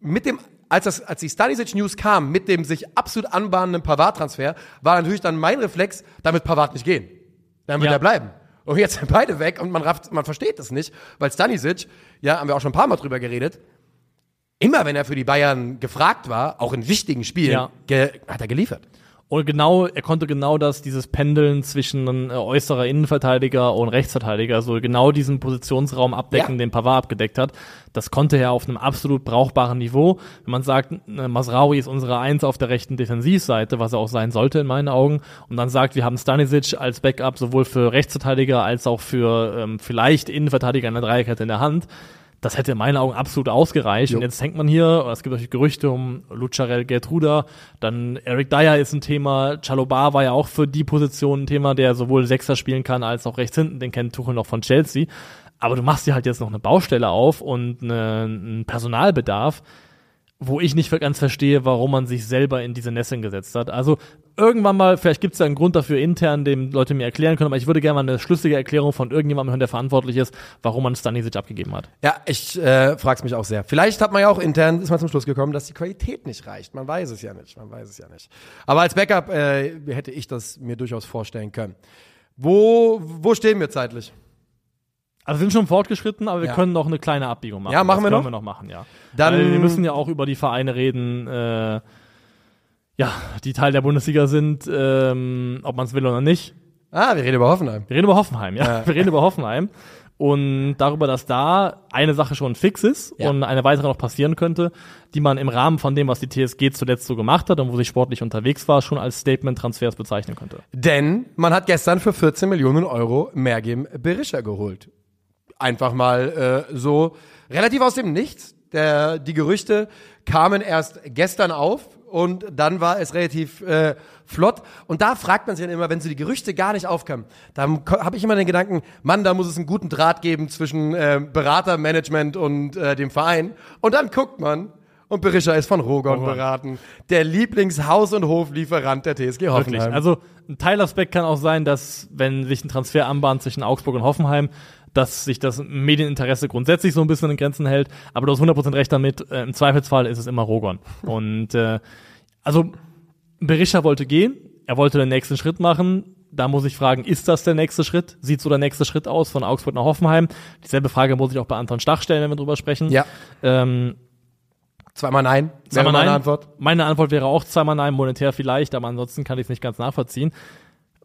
Mit dem, als das, als die Stanisic News kam, mit dem sich absolut anbahnenden Pavard-Transfer, war natürlich dann mein Reflex, damit Pavard nicht gehen. Dann wird Ja. er bleiben. Und jetzt sind beide weg und man rafft, man versteht das nicht, weil Stanisic, ja, haben wir auch schon ein paar Mal drüber geredet, immer wenn er für die Bayern gefragt war, auch in wichtigen Spielen, Ja. hat er geliefert. Und genau, er konnte genau das, dieses Pendeln zwischen äh, äußerer Innenverteidiger und Rechtsverteidiger, so genau diesen Positionsraum abdecken, Ja. den Pavard abgedeckt hat. Das konnte er auf einem absolut brauchbaren Niveau. Wenn man sagt, äh, Masraoui ist unsere Eins auf der rechten Defensivseite, was er auch sein sollte in meinen Augen, und dann sagt, wir haben Stanisic als Backup sowohl für Rechtsverteidiger als auch für ähm, vielleicht Innenverteidiger in der Dreierkette in der Hand, Das hätte in meinen Augen absolut ausgereicht. Jo. Und jetzt hängt man hier, es gibt natürlich Gerüchte um Lucarel Gertruda, dann Eric Dyer ist ein Thema, Chalobar war ja auch für die Position ein Thema, der sowohl Sechser spielen kann als auch rechts hinten, den kennt Tuchel noch von Chelsea. Aber du machst dir halt jetzt noch eine Baustelle auf und eine, einen Personalbedarf, wo ich nicht ganz verstehe, warum man sich selber in diese Nesseln gesetzt hat. Also irgendwann mal, vielleicht gibt es ja einen Grund dafür intern, dem Leute mir erklären können, aber ich würde gerne mal eine schlüssige Erklärung von irgendjemandem hören, der verantwortlich ist, warum man Stanisic abgegeben hat. Ja, ich äh, frage mich auch sehr. Vielleicht hat man ja auch intern, ist man zum Schluss gekommen, dass die Qualität nicht reicht. Man weiß es ja nicht, man weiß es ja nicht. Aber als Backup äh, hätte ich das mir durchaus vorstellen können. Wo, wo stehen wir zeitlich? Also wir sind schon fortgeschritten, aber wir Ja. können noch eine kleine Abbiegung machen. Ja, machen das wir können noch? wir noch machen, ja. Dann- Weil wir müssen ja auch über die Vereine reden, äh, ja, die Teil der Bundesliga sind, ähm, ob man es will oder nicht. Ah, wir reden über Hoffenheim. Wir reden über Hoffenheim, ja. Ja. Wir reden über Hoffenheim. Und darüber, dass da eine Sache schon fix ist Ja. und eine weitere noch passieren könnte, die man im Rahmen von dem, was die TSG zuletzt so gemacht hat und wo sie sportlich unterwegs war, schon als Statement-Transfers bezeichnen könnte. Denn man hat gestern für 14 Millionen Euro Mergim Berisha geholt. Einfach mal äh, so relativ aus dem Nichts. Der, die Gerüchte kamen erst gestern auf und dann war es relativ äh, flott. Und da fragt man sich dann immer, wenn so die Gerüchte gar nicht aufkamen, dann habe ich immer den Gedanken, Mann, da muss es einen guten Draht geben zwischen äh, Berater, Management und äh, dem Verein. Und dann guckt man und Berisha ist von Rogon Rogon. beraten. Der Lieblingshaus- und Hoflieferant der TSG Hoffenheim. Wirklich. Also ein Teilaspekt kann auch sein, dass wenn sich ein Transfer anbahnt zwischen Augsburg und Hoffenheim, dass sich das Medieninteresse grundsätzlich so ein bisschen in Grenzen hält. Aber du hast 100% recht damit. Äh, Im Zweifelsfall ist es immer Rogon. Und äh, also Berisha wollte gehen. Er wollte den nächsten Schritt machen. Da muss ich fragen, ist das der nächste Schritt? Sieht so der nächste Schritt aus von Augsburg nach Hoffenheim? Dieselbe Frage muss ich auch bei Anton Stach stellen, wenn wir drüber sprechen. Ja. Ähm, Zweimal nein. Zweimal meine nein. Antwort. Meine Antwort wäre auch zweimal nein, monetär vielleicht, aber ansonsten kann ich es nicht ganz nachvollziehen.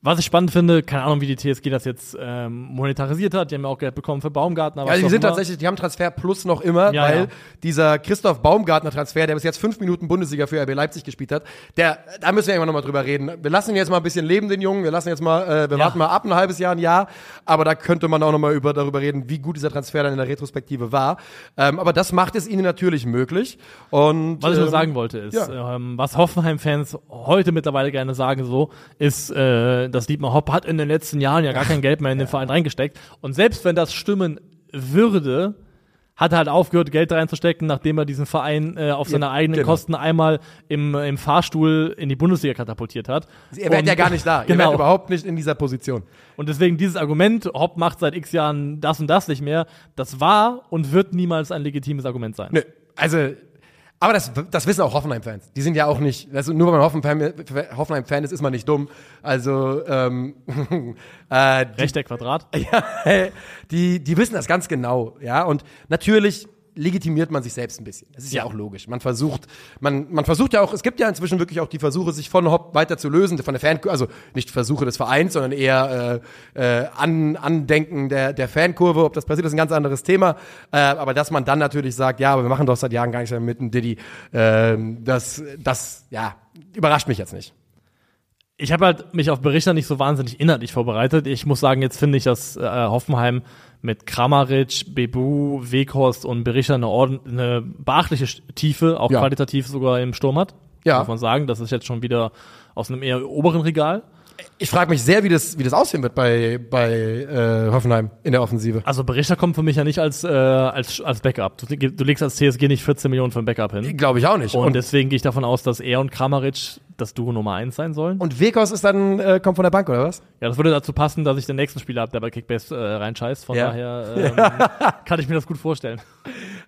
Was ich spannend finde, keine Ahnung, wie die TSG das jetzt ähm, monetarisiert hat. Die haben ja auch Geld bekommen für Baumgartner. Ja, die sind immer. tatsächlich, die haben Transfer Plus noch immer, Ja, weil ja. dieser Christoph Baumgartner Transfer, der bis jetzt fünf Minuten Bundesliga für RB Leipzig gespielt hat, der, da müssen wir irgendwann nochmal drüber reden. Wir lassen ihn jetzt mal ein bisschen leben, den Jungen. Wir lassen jetzt mal, äh, wir Ja. warten mal ab ein halbes Jahr, ein Jahr. Aber da könnte man auch nochmal über, darüber reden, wie gut dieser Transfer dann in der Retrospektive war. Ähm, aber das macht es ihnen natürlich möglich. Und, Was ich nur ähm, sagen wollte ist, ähm, was Hoffenheim-Fans heute mittlerweile gerne sagen so, ist, äh, dass Dietmar Hopp hat in den letzten Jahren ja gar kein Geld mehr in den Verein reingesteckt. Und selbst wenn das stimmen würde, hat er halt aufgehört, Geld reinzustecken, nachdem er diesen Verein äh, auf seine eigenen genau. Kosten einmal im, im Fahrstuhl in die Bundesliga katapultiert hat. Ihr werdet Und- ja gar nicht da. Ihr Genau. werdet überhaupt nicht in dieser Position. Und deswegen dieses Argument, Hopp macht seit x Jahren das und das nicht mehr, das war und wird niemals ein legitimes Argument sein. Nö, also, aber das, das wissen auch Hoffenheim-Fans. Die sind ja auch nicht, also nur weil man Hoffenheim- Hoffenheim-Fan ist, ist man nicht dumm. Also, ähm, äh, die, Recht der Quadrat. ja, die, die wissen das ganz genau, ja. Und natürlich legitimiert man sich selbst ein bisschen. Das ist ja, Ja. auch logisch. Man versucht, man, man versucht ja auch, es gibt ja inzwischen wirklich auch die Versuche, sich von Hopp weiter zu lösen, von der Fan, also nicht Versuche des Vereins, sondern eher äh, äh, an, Andenken der, der Fankurve. Ob das passiert, ist ein ganz anderes Thema. Äh, aber dass man dann natürlich sagt, ja, aber wir machen doch seit Jahren gar nichts mehr mit dem Diddy, ähm, das, das, ja, überrascht mich jetzt nicht. Ich habe halt mich auf Berichter nicht so wahnsinnig inhaltlich vorbereitet. Ich muss sagen, jetzt finde ich, dass äh, Hoffenheim mit Kramaric, Bebu, Weghorst und Berichter eine, ordn- eine beachtliche Tiefe, auch Ja. qualitativ sogar im Sturm hat. Ja. Muss man sagen, das ist jetzt schon wieder aus einem eher oberen Regal. Ich frage mich sehr, wie das, wie das aussehen wird bei, bei äh, Hoffenheim in der Offensive. Also Berichter kommt für mich ja nicht als, äh, als, als Backup. Du, du legst als TSG nicht 14 Millionen für ein Backup hin. Glaube ich auch nicht. Und, Und, deswegen gehe ich davon aus, dass er und Kramaric das Duo Nummer eins sein sollen. und Wekos ist dann, äh, kommt von der Bank, oder was? Ja, das würde dazu passen, dass ich den nächsten Spieler habe, der bei Kickbase äh, reinscheißt. Von Ja. daher ähm, kann ich mir das gut vorstellen.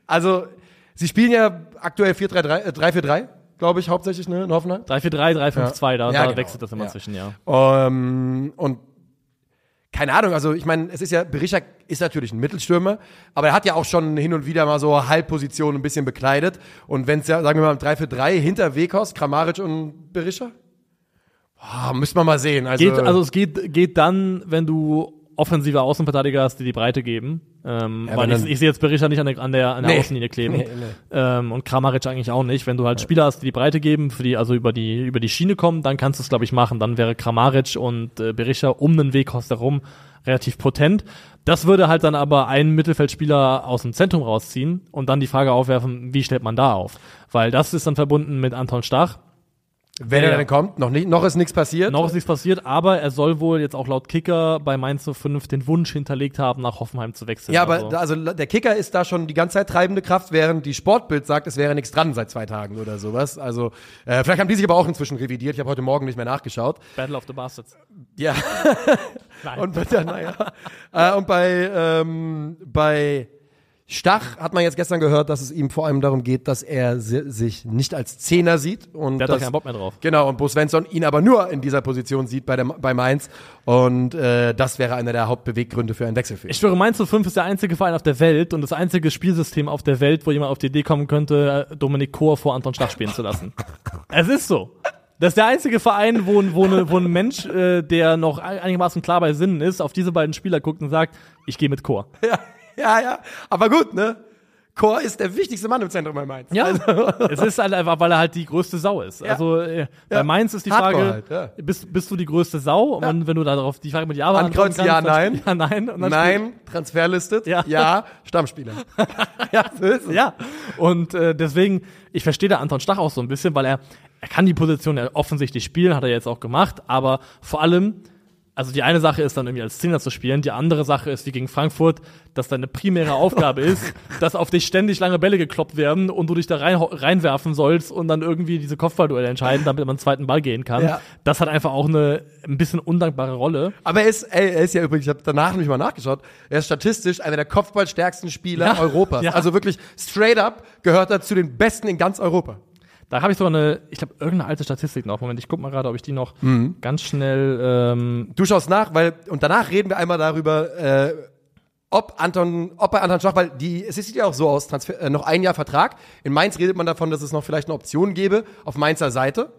Also, sie spielen ja aktuell 4-3-3, äh, 3-4-3, glaube ich, hauptsächlich, ne, in Hoffenheim. 3-4-3, 3-5-2, da, Ja, da genau. wechselt das immer Ja. zwischen, ja. Ähm, und keine Ahnung, also ich meine, es ist ja, Berisha ist natürlich ein Mittelstürmer, aber er hat ja auch schon hin und wieder mal so Halbpositionen ein bisschen bekleidet. Und wenn es ja, sagen wir mal, im 3-4-3 hinter Wekos, Kramaric und Berisha? Boah, müssen wir mal sehen. Also, Geht, also es geht, geht dann, wenn du offensive Außenverteidiger hast, die die Breite geben. Ähm, Ja, weil ich, ich sehe jetzt Berisha nicht an der, an der, an der Nee. Außenlinie kleben. Nee, nee. Ähm, und Kramaric eigentlich auch nicht. Wenn du halt Spieler hast, die die Breite geben, für die also über die, über die Schiene kommen, dann kannst du es, glaube ich, machen. Dann wäre Kramaric und äh, Berisha um den Weg herum relativ potent. Das würde halt dann aber einen Mittelfeldspieler aus dem Zentrum rausziehen und dann die Frage aufwerfen, wie stellt man da auf? Weil das ist dann verbunden mit Anton Stach. Wenn Ja. er dann kommt, noch, nicht, noch ist nichts passiert. Noch ist nichts passiert, aber er soll wohl jetzt auch laut Kicker bei Mainz 05 den Wunsch hinterlegt haben, nach Hoffenheim zu wechseln. Ja, aber Also- also der Kicker ist da schon die ganze Zeit treibende Kraft, während die Sportbild sagt, es wäre nichts dran seit zwei Tagen oder sowas. Also äh, vielleicht haben die sich aber auch inzwischen revidiert. Ich habe heute Morgen nicht mehr nachgeschaut. Battle of the Bastards. Ja. Nein. Und bei, naja. äh, und bei, ähm, bei Stach hat man jetzt gestern gehört, dass es ihm vor allem darum geht, dass er si sich nicht als Zehner sieht. Und Der hat dass- keinen Bock mehr drauf. Genau, und Bo Svensson ihn aber nur in dieser Position sieht bei, der, bei Mainz. Und äh, das wäre einer der Hauptbeweggründe für einen Wechsel für ihn. Ich schwöre, Mainz 05 ist der einzige Verein auf der Welt und das einzige Spielsystem auf der Welt, wo jemand auf die Idee kommen könnte, äh, Dominik Kohr vor Anton Stach spielen zu lassen. es ist so. Das ist der einzige Verein, wo, ein- wo, eine, wo ein Mensch, äh, der noch einigermaßen klar bei Sinnen ist, auf diese beiden Spieler guckt und sagt, ich gehe mit Chor. Ja, ja, ja. Aber gut, ne? Chor ist der wichtigste Mann im Zentrum bei Mainz. Ja, es ist halt einfach, weil er halt die größte Sau ist. Also äh, bei Ja. Mainz ist die Hardcore Frage, halt, ja. bist, bist du die größte Sau? Und wenn, wenn du darauf die Frage mit Ja beantworten Ankreuzen, ja, nein. Ja, nein. Und dann Nein, transferlistet. Ja. ja Stammspieler. ja, so ist es. Ja, und äh, deswegen, ich verstehe da Anton Stach auch so ein bisschen, weil er, er kann die Position ja offensichtlich spielen, hat er jetzt auch gemacht, aber vor allem, also die eine Sache ist dann irgendwie als Zehner zu spielen, die andere Sache ist wie gegen Frankfurt, dass deine primäre Aufgabe ist, dass auf dich ständig lange Bälle gekloppt werden und du dich da rein, reinwerfen sollst und dann irgendwie diese Kopfballduelle entscheiden, damit man einen zweiten Ball gehen kann. Ja. Das hat einfach auch eine ein bisschen undankbare Rolle. Aber er ist, ey, er ist ja übrigens, ich habe danach nämlich mal nachgeschaut, er ist statistisch einer der kopfballstärksten Spieler Ja. Europas. Ja. Also wirklich straight up gehört er zu den Besten in ganz Europa. Da habe ich sogar eine, ich glaube, irgendeine alte Statistik noch. Moment, ich guck mal gerade, ob ich die noch Mhm. ganz schnell ähm, Du schaust nach, weil, und danach reden wir einmal darüber, äh, ob Anton, ob bei Anton Stach, weil die, es sieht ja auch so aus, Transfer, äh, noch ein Jahr Vertrag. In Mainz redet man davon, dass es noch vielleicht eine Option gäbe auf Mainzer Seite.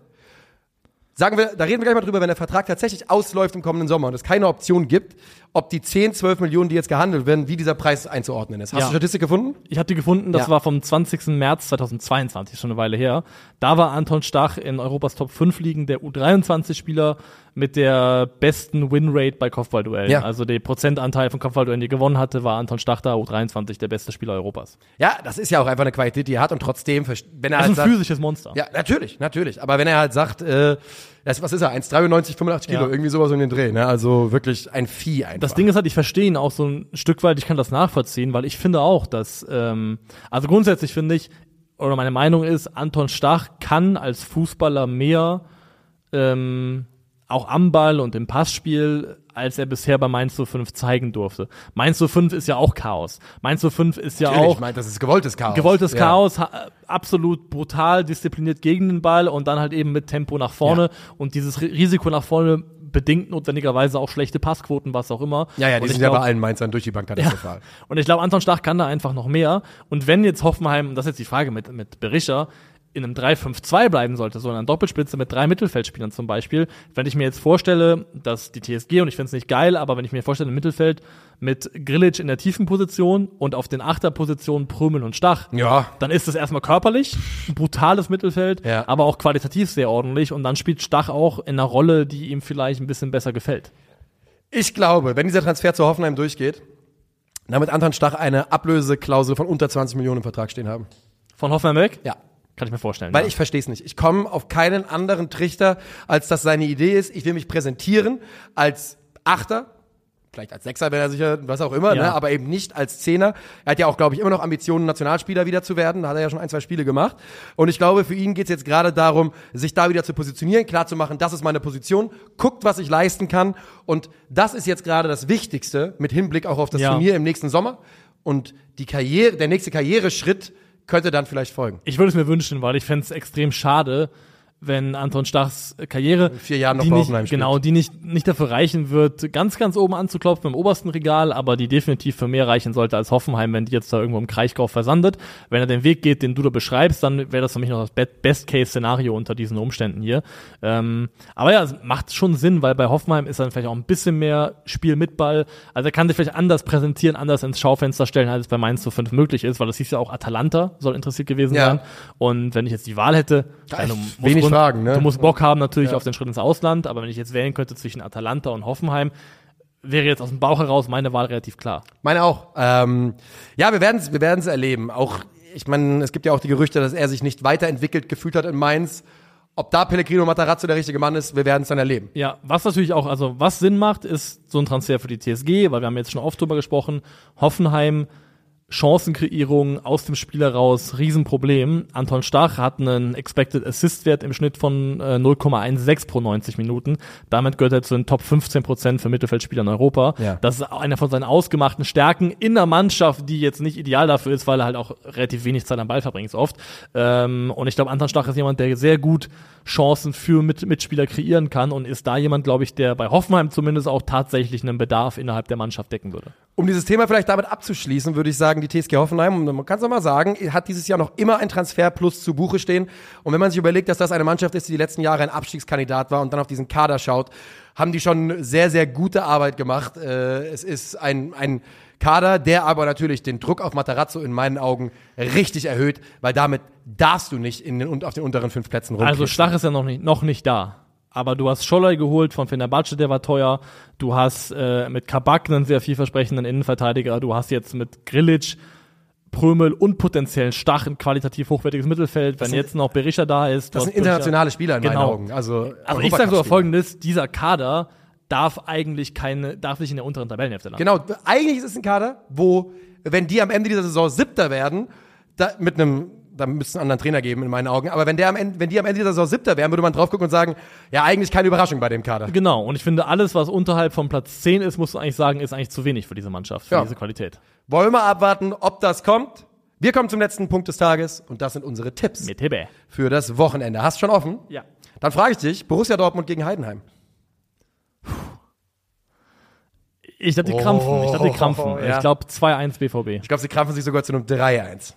Sagen wir, da reden wir gleich mal drüber, wenn der Vertrag tatsächlich ausläuft im kommenden Sommer und es keine Option gibt, ob die 10, 12 Millionen, die jetzt gehandelt werden, wie dieser Preis einzuordnen ist. Hast Ja. du Statistik gefunden? Ich habe die gefunden, das Ja. war vom 20. März 2022, schon eine Weile her. Da war Anton Stach in Europas Top 5 Ligen der U23-Spieler mit der besten Winrate bei Kopfballduellen. Ja. Also der Prozentanteil von Kopfballduellen, die gewonnen hatte, war Anton Stach da U23 der beste Spieler Europas. Ja, das ist ja auch einfach eine Qualität, die er hat und trotzdem, wenn er Das halt ist ein sagt, physisches Monster. Ja, natürlich, natürlich. Aber wenn er halt sagt, äh, das, was ist er, 1,93, 85 Kilo, Ja. irgendwie sowas um den Dreh, ne? Also wirklich ein Vieh einfach. Das Ding ist halt, ich verstehe ihn auch so ein Stück weit, ich kann das nachvollziehen, weil ich finde auch, dass, ähm, also grundsätzlich finde ich, oder meine Meinung ist, Anton Stach kann als Fußballer mehr, ähm, auch am Ball und im Passspiel, als er bisher bei Mainz 05 zeigen durfte. Mainz 05 ist ja auch Chaos. Mainz 05 ist ja Natürlich, auch ich meine, das ist gewolltes Chaos. gewolltes Ja. Chaos, ha absolut brutal diszipliniert gegen den Ball und dann halt eben mit Tempo nach vorne Ja. und dieses Ri- Risiko nach vorne bedingt notwendigerweise auch schlechte Passquoten, was auch immer. Ja, ja, die Und sind ich ja glaub- bei allen Mainzern durch die Bank katastrophal. und ich glaube, Anton Stach kann da einfach noch mehr. Und wenn jetzt Hoffenheim, das ist jetzt die Frage mit, mit Berischer, in einem 3-5-2 bleiben sollte, so in einer Doppelspitze mit drei Mittelfeldspielern zum Beispiel, wenn ich mir jetzt vorstelle, dass die TSG, und ich finde es nicht geil, aber wenn ich mir vorstelle, im Mittelfeld mit Grilic in der tiefen Position und auf den Achterpositionen Prömel und Stach, Ja. dann ist es erstmal körperlich ein brutales Mittelfeld, Ja. aber auch qualitativ sehr ordentlich und dann spielt Stach auch in einer Rolle, die ihm vielleicht ein bisschen besser gefällt. Ich glaube, wenn dieser Transfer zu Hoffenheim durchgeht, dann wird Anton Stach eine Ablöseklausel von unter 20 Millionen im Vertrag stehen haben. Von Hoffenheim weg? Ja. Kann ich mir vorstellen. Weil ja. ich verstehe es nicht. Ich komme auf keinen anderen Trichter, als dass seine Idee ist, ich will mich präsentieren als Achter, vielleicht als Sechser, wenn er sicher, was auch immer, Ja. ne? aber eben nicht als Zehner. Er hat ja auch, glaube ich, immer noch Ambitionen, Nationalspieler wieder zu werden. Da hat er ja schon ein, zwei Spiele gemacht. Und ich glaube, für ihn geht es jetzt gerade darum, sich da wieder zu positionieren, klarzumachen, das ist meine Position, guckt, was ich leisten kann. Und das ist jetzt gerade das Wichtigste mit Hinblick auch auf das Ja. Turnier im nächsten Sommer. Und die Karriere, der nächste Karriereschritt könnte dann vielleicht folgen. Ich würde es mir wünschen, weil ich fände es extrem schade, wenn Anton Stachs Karriere vier Jahren noch die nicht, genau, die nicht, nicht dafür reichen wird, ganz, ganz oben anzuklopfen im obersten Regal, aber die definitiv für mehr reichen sollte als Hoffenheim, wenn die jetzt da irgendwo im Kraichgau versandet. Wenn er den Weg geht, den du da beschreibst, dann wäre das für mich noch das Be- Best-Case-Szenario unter diesen Umständen hier. Ähm, aber ja, es macht schon Sinn, weil bei Hoffenheim ist dann vielleicht auch ein bisschen mehr Spiel mit Ball. Also er kann sich vielleicht anders präsentieren, anders ins Schaufenster stellen, als es bei Mainz zu 5 möglich ist, weil das hieß ja auch Atalanta soll interessiert gewesen Ja. sein. Und wenn ich jetzt die Wahl hätte, dann, du wenig Fragen, ne? Du musst Bock haben natürlich Ja. auf den Schritt ins Ausland, aber wenn ich jetzt wählen könnte zwischen Atalanta und Hoffenheim, wäre jetzt aus dem Bauch heraus meine Wahl relativ klar. Meine auch. Ähm, ja, wir werden es wir werden's erleben. Auch, ich meine, es gibt ja auch die Gerüchte, dass er sich nicht weiterentwickelt gefühlt hat in Mainz. Ob da Pellegrino Matarazzo der richtige Mann ist, wir werden es dann erleben. Ja, was natürlich auch, also was Sinn macht, ist so ein Transfer für die TSG, weil wir haben jetzt schon oft drüber gesprochen. Hoffenheim Chancenkreierung aus dem Spiel heraus, Riesenproblem. Anton Stach hat einen Expected Assist Wert im Schnitt von äh, 0,16 pro 90 Minuten. Damit gehört er zu den Top 15 Prozent für Mittelfeldspieler in Europa. Ja. Das ist einer von seinen ausgemachten Stärken in der Mannschaft, die jetzt nicht ideal dafür ist, weil er halt auch relativ wenig Zeit am Ball verbringt so oft. Ähm, und ich glaube, Anton Stach ist jemand, der sehr gut Chancen für Mit Mitspieler kreieren kann und ist da jemand, glaube ich, der bei Hoffenheim zumindest auch tatsächlich einen Bedarf innerhalb der Mannschaft decken würde. Um dieses Thema vielleicht damit abzuschließen, würde ich sagen, die TSG Hoffenheim, man kann es mal sagen, hat dieses Jahr noch immer ein Transfer plus zu Buche stehen. Und wenn man sich überlegt, dass das eine Mannschaft ist, die die letzten Jahre ein Abstiegskandidat war und dann auf diesen Kader schaut, haben die schon sehr, sehr gute Arbeit gemacht. Äh, es ist ein, ein Kader, der aber natürlich den Druck auf Matarazzo in meinen Augen richtig erhöht, weil damit darfst du nicht in den, auf den unteren fünf Plätzen rumkriegen. Also Stach ist ja noch nicht, noch nicht da. Aber du hast Scholler geholt von Fenerbahce, der war teuer. Du hast äh, mit Kabak einen sehr vielversprechenden Innenverteidiger. Du hast jetzt mit Grilic, Prömel und potenziellen Stach ein qualitativ hochwertiges Mittelfeld. Wenn sind- jetzt noch Berisha da ist. das sind internationale Spieler in meinen Genau. Augen. Also, Also ich sage sogar folgendes, dieser Kader darf eigentlich keine, darf nicht in der unteren Tabellenhälfte landen. Genau, eigentlich ist es ein Kader, wo, wenn die am Ende dieser Saison Siebter werden, da, mit einem, da müsste es einen anderen Trainer geben in meinen Augen, aber wenn, der am Ende, wenn die am Ende dieser Saison Siebter wären, würde man drauf gucken und sagen, ja, eigentlich keine Überraschung bei dem Kader. Genau, und ich finde, alles, was unterhalb von Platz 10 ist, musst du eigentlich sagen, ist eigentlich zu wenig für diese Mannschaft, für Ja. diese Qualität. Wollen wir abwarten, ob das kommt? Wir kommen zum letzten Punkt des Tages und das sind unsere Tipps Mit Hebe. für das Wochenende. Hast schon offen? Ja. Dann frage ich dich, Borussia Dortmund gegen Heidenheim. Ich glaube, die krampfen. Ich glaube, die krampfen. Oh, ja. Ich glaube, 2-1 BVB. Ich glaube, sie krampfen sich sogar zu einem 3-1.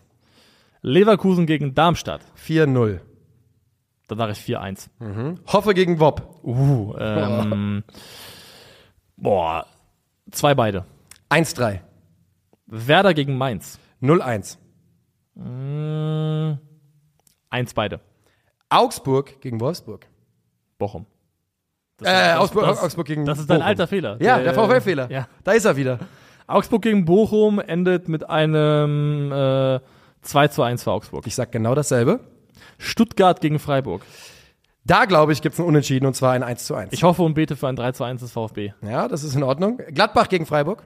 Leverkusen gegen Darmstadt. 4-0. Da sage ich 4-1. Hoffe gegen Wob. Uh, ähm, boah, zwei beide. 1-3. Werder gegen Mainz. 0-1. Mm, eins beide. Augsburg gegen Wolfsburg. Bochum. Das Äh, das- Augsburg, das- Augsburg gegen Das ist dein Bochum. alter Fehler. Ja, der VfL-Fehler. Ja. Da ist er wieder. Augsburg gegen Bochum endet mit einem äh, 2 zu 1 für Augsburg. Ich sag genau dasselbe. Stuttgart gegen Freiburg. Da, glaube ich, gibt es ein Unentschieden und zwar ein 1 zu 1. Ich hoffe und bete für ein 3 zu 1 des VfB. ja, das ist in Ordnung. Gladbach gegen Freiburg.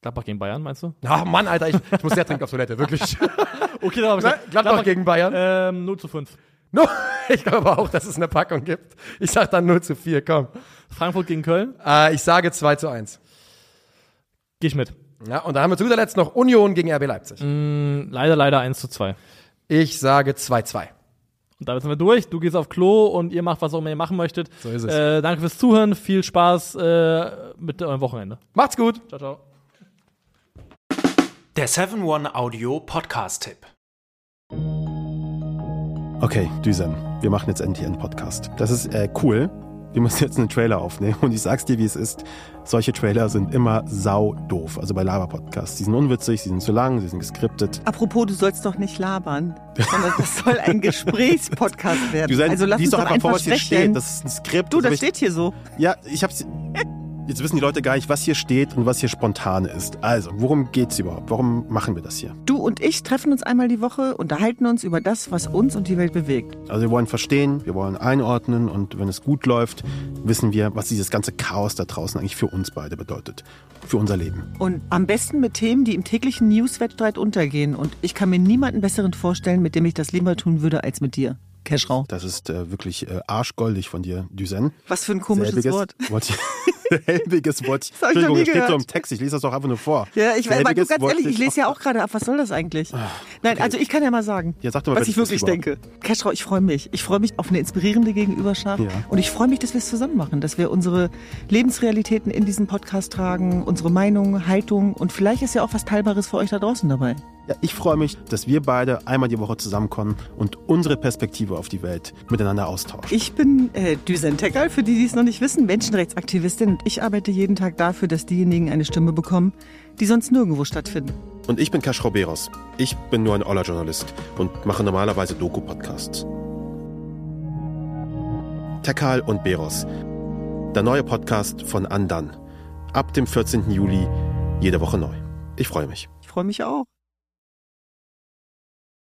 Gladbach gegen Bayern, meinst du? Ach Mann, Alter, ich, ich muss sehr dringend auf Toilette, wirklich. Okay, dann habe Na, Gladbach, gegen Bayern. Ähm, 0 zu 5. No, ich glaube auch, dass es eine Packung gibt. Ich sag dann 0 zu 4, komm. Frankfurt gegen Köln. Äh, ich sage 2 zu 1. Geh ich mit. Ja, und dann haben wir zu guter Letzt noch Union gegen RB Leipzig. Mm, leider, leider 1 zu 2. Ich sage 2-2. Und damit sind wir durch. Du gehst auf Klo und ihr macht, was auch immer ihr machen möchtet. So ist es. Äh, danke fürs Zuhören. Viel Spaß äh, mit eurem Wochenende. Macht's gut. Ciao, ciao. Der 7-One-Audio-Podcast-Tipp. Okay, Düsen, wir machen jetzt endlich einen Podcast. Das ist äh, cool. Wir müssen jetzt einen Trailer aufnehmen und ich sag's dir, wie es ist. Solche Trailer sind immer sau doof. Also bei Laber-Podcasts. Die sind unwitzig, sie sind zu lang, sie sind geskriptet. Apropos, du sollst doch nicht labern, sondern das soll ein Gesprächspodcast werden. Düsen, also lass uns doch doch einfach vor, einfach was hier steht. Das ist ein Skript. Du, das ich- steht hier so. Ja, ich hab's. Jetzt wissen die Leute gar nicht, was hier steht und was hier spontan ist. Also, worum geht's überhaupt? Warum machen wir das hier? Du und ich treffen uns einmal die Woche, unterhalten uns über das, was uns und die Welt bewegt. Also wir wollen verstehen, wir wollen einordnen und wenn es gut läuft, wissen wir, was dieses ganze Chaos da draußen eigentlich für uns beide bedeutet. Für unser Leben. Und am besten mit Themen, die im täglichen Newswettstreit untergehen. Und ich kann mir niemanden besseren vorstellen, mit dem ich das lieber tun würde, als mit dir. Keschrau. Das ist äh, wirklich äh, arschgoldig von dir, Düsen. Was für ein komisches Selbiges Wort. Ich, selbiges Wort. Das hab ich noch Entschuldigung, nie das steht so im Text. Ich lese das doch einfach nur vor. Ja, ich weiß, aber ganz wollte ehrlich, ich lese ja auch gerade ab. Was soll das eigentlich? Nein, also ich kann ja mal sagen, Ja, sag mal, was ich wirklich denke. Keschrau, ich freue mich. Ich freue mich auf eine inspirierende Gegenüberschaft. Ja. Und ich freue mich, dass wir es zusammen machen, dass wir unsere Lebensrealitäten in diesen Podcast tragen, unsere Meinung, Haltung und vielleicht ist ja auch was Teilbares für euch da draußen dabei. Ja, ich freue mich, dass wir beide einmal die Woche zusammenkommen und unsere Perspektive auf die Welt miteinander austauschen. Ich bin äh, Düsen Tekal, für die, die es noch nicht wissen, Menschenrechtsaktivistin und ich arbeite jeden Tag dafür, dass diejenigen eine Stimme bekommen, die sonst nirgendwo stattfinden. Und ich bin Kaschrau Beros. Ich bin nur ein Oller-Journalist und mache normalerweise Doku-Podcasts. Tekal und Beros. Der neue Podcast von Andan. ab dem 14. Juli jede Woche neu. Ich freue mich. Ich freue mich auch.